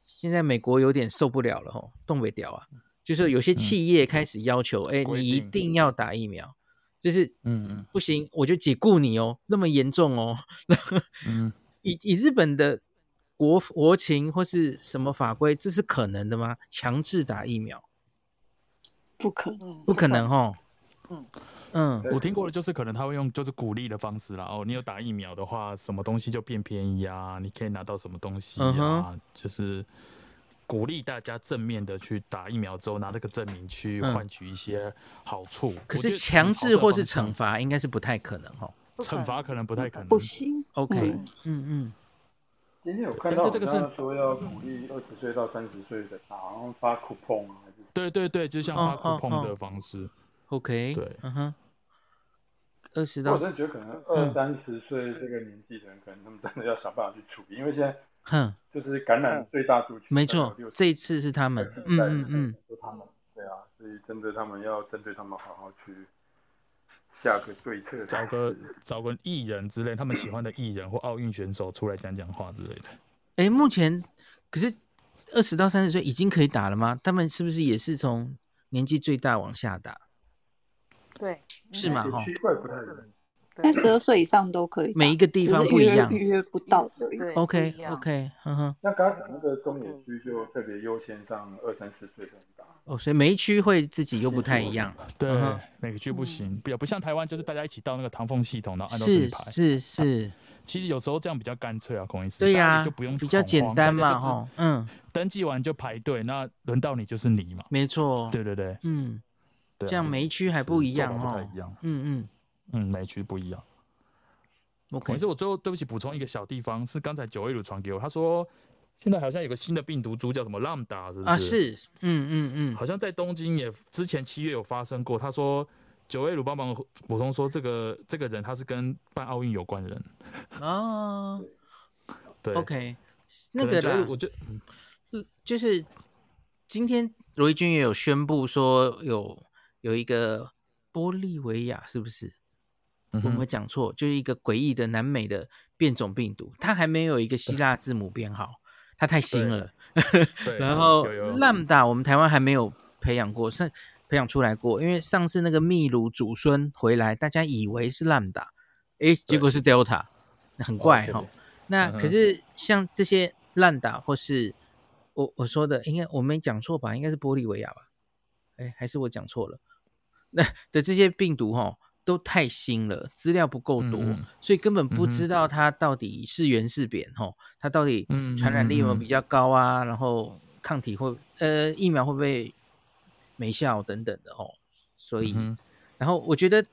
现在美国有点受不了了哈，东北屌啊。就是有些企业开始要求，哎、嗯欸，你一定要打疫苗，就是，嗯嗯，不行，我就解雇你哦，那么严重哦。嗯，以以日本的国国情或是什么法规，这是可能的吗？强制打疫苗？不可能，不可能哦。嗯嗯，我听过的就是可能他会用就是鼓励的方式啦。哦，你有打疫苗的话，什么东西就变便宜啊？你可以拿到什么东西啊？嗯、就是。鼓励大家正面的去打疫苗之后，拿这个证明去换取一些好处。可是强制或是惩罚应该是不太可能哈。惩罚可能不太可能。不行。OK。嗯嗯。今天有看到这个是说要鼓励二十岁到三十岁的打，然后发 coupon 啊，还是？对对对，就像发 coupon 的方式。OK。对。嗯哼。二十到。我真的觉得可能二三十岁这个年纪的人，可能他们真的要想办法去处理，因为现在。哼，就是感染最大族群，没错，这一次是他们，嗯嗯嗯，是他们，对啊，所以针对他们要针对他们好好去下个对策，找个找个艺人之类，他们喜欢的艺人或奥运选手出来讲讲话之类的。哎、欸，目前可是二十到三十岁已经可以打了吗？他们是不是也是从年纪最大往下打？对，是吗？哈。但十二岁以上都可以，每一个地方不一样，预约不到的。对，OK OK，哼哼。那刚刚讲那个中野区就特别优先上二三十岁的打。哦，所以每一区会自己又不太一样。对，每个区不行，不不像台湾，就是大家一起到那个唐凤系统，然后按照顺序排。是是是。其实有时候这样比较干脆啊，孔医师。对呀，就不用比较简单嘛，哈。嗯。登记完就排队，那轮到你就是你嘛。没错。对对对。嗯。这样每一区还不一样哦。不太一样。嗯嗯嗯，每一区不一样。可是我最后对不起补充一个小地方，是刚才九 A 鲁传给我，他说现在好像有个新的病毒株叫什么 Lambda，是不是？啊，是，嗯嗯嗯，好像在东京也之前七月有发生过。他说九 A 鲁帮忙补充说，这个这个人他是跟办奥运有关的人。啊，对，OK，那个啦，我就嗯就是今天罗毅军也有宣布说有有一个玻利维亚，是不是？我没讲错，就是一个诡异的南美的变种病毒，它还没有一个希腊字母编号，它太新了。然后 Lambda 我们台湾还没有培养过，是培养出来过，因为上次那个秘鲁祖孙回来，大家以为是 Lambda，哎，结果是 Delta，很怪哈。那可是像这些 Lambda 或是我我说的，应该我没讲错吧？应该是玻利维亚吧？哎，还是我讲错了？那 的这些病毒哈。都太新了，资料不够多，嗯、所以根本不知道它到底是圆是扁吼、嗯，它到底传染力有没有比较高啊？嗯、然后抗体会呃疫苗会不会没效等等的吼，所以、嗯、然后我觉得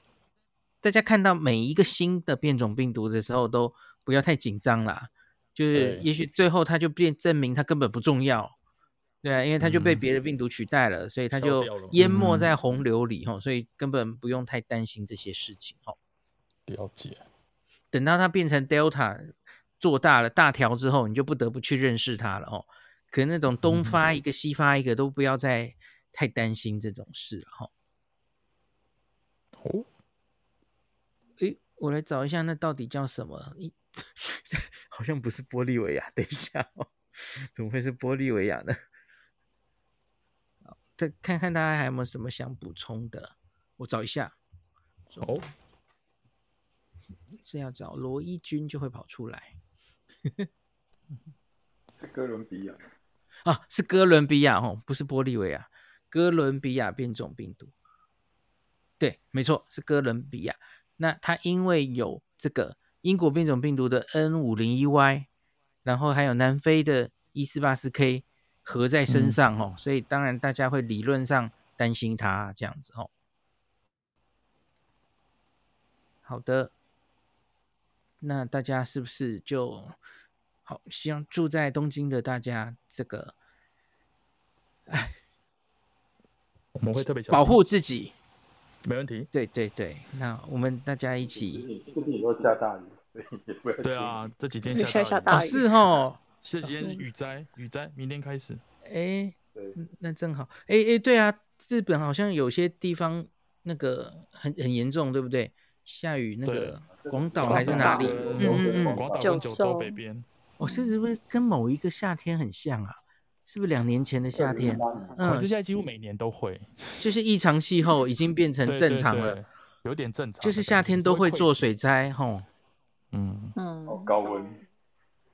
大家看到每一个新的变种病毒的时候，都不要太紧张啦，就是也许最后它就变证明它根本不重要。对啊，因为它就被别的病毒取代了，嗯、所以它就淹没在洪流里哈、嗯，所以根本不用太担心这些事情哈。了解。等到它变成 Delta 做大了大条之后，你就不得不去认识它了哦。可能那种东发一个、嗯、西发一个，都不要再太担心这种事了哈。哦。诶，我来找一下，那到底叫什么？你 好像不是玻利维亚。等一下哦，怎么会是玻利维亚呢？再看看大家还有没有什么想补充的，我找一下。哦，这样找罗伊军就会跑出来。是哥伦比亚啊，是哥伦比亚哦，不是玻利维亚，哥伦比亚变种病毒。对，没错，是哥伦比亚。那它因为有这个英国变种病毒的 N 五零一 Y，然后还有南非的一四八四 K。合在身上哦，所以当然大家会理论上担心他这样子哦。好的，那大家是不是就好？希望住在东京的大家，这个，哎，我们会特别保护自己，没问题。对对对，那我们大家一起。最近也下大雨，对啊，这几天下 下大雨，是哦。这几天是雨灾，雨灾，明天开始。哎，那正好。哎哎，对啊，日本好像有些地方那个很很严重，对不对？下雨那个广岛还是哪里？嗯嗯嗯，广岛跟九州北边。哦，是不是跟某一个夏天很像啊？是不是两年前的夏天？嗯，可是现在几乎每年都会，就是异常气候已经变成正常了，有点正常。就是夏天都会做水灾，吼。嗯嗯，高温。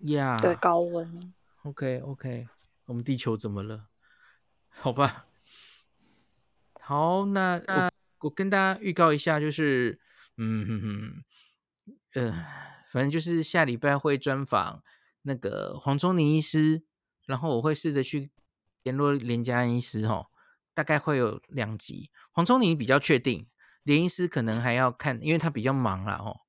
呀、yeah，对，高温。OK，OK，我们地球怎么了？好吧。好，那我，我跟大家预告一下，就是，嗯哼哼，呃，反正就是下礼拜会专访那个黄忠宁医师，然后我会试着去联络连家医师，哦，大概会有两集。黄忠宁比较确定，连医师可能还要看，因为他比较忙啦，哦。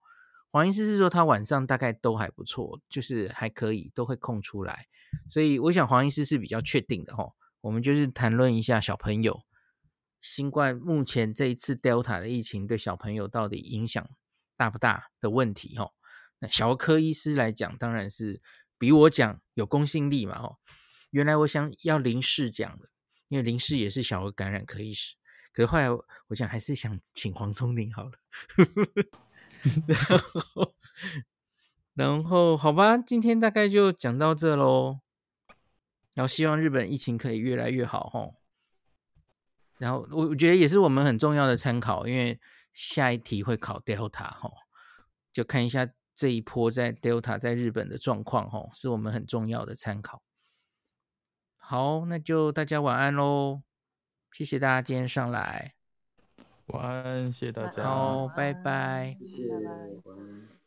黄医师是说他晚上大概都还不错，就是还可以，都会空出来，所以我想黄医师是比较确定的齁。我们就是谈论一下小朋友新冠目前这一次 Delta 的疫情对小朋友到底影响大不大的问题齁。那小儿科医师来讲，当然是比我讲有公信力嘛齁。原来我想要林氏讲的，因为林氏也是小儿感染科医师，可是后来我想还是想请黄聪宁好了。然后，然后好吧，今天大概就讲到这喽。然后希望日本疫情可以越来越好吼。然后我我觉得也是我们很重要的参考，因为下一题会考 Delta 吼，就看一下这一波在 Delta 在日本的状况吼，是我们很重要的参考。好，那就大家晚安喽，谢谢大家今天上来，晚安，谢谢大家，好，拜拜，谢谢，拜。拜。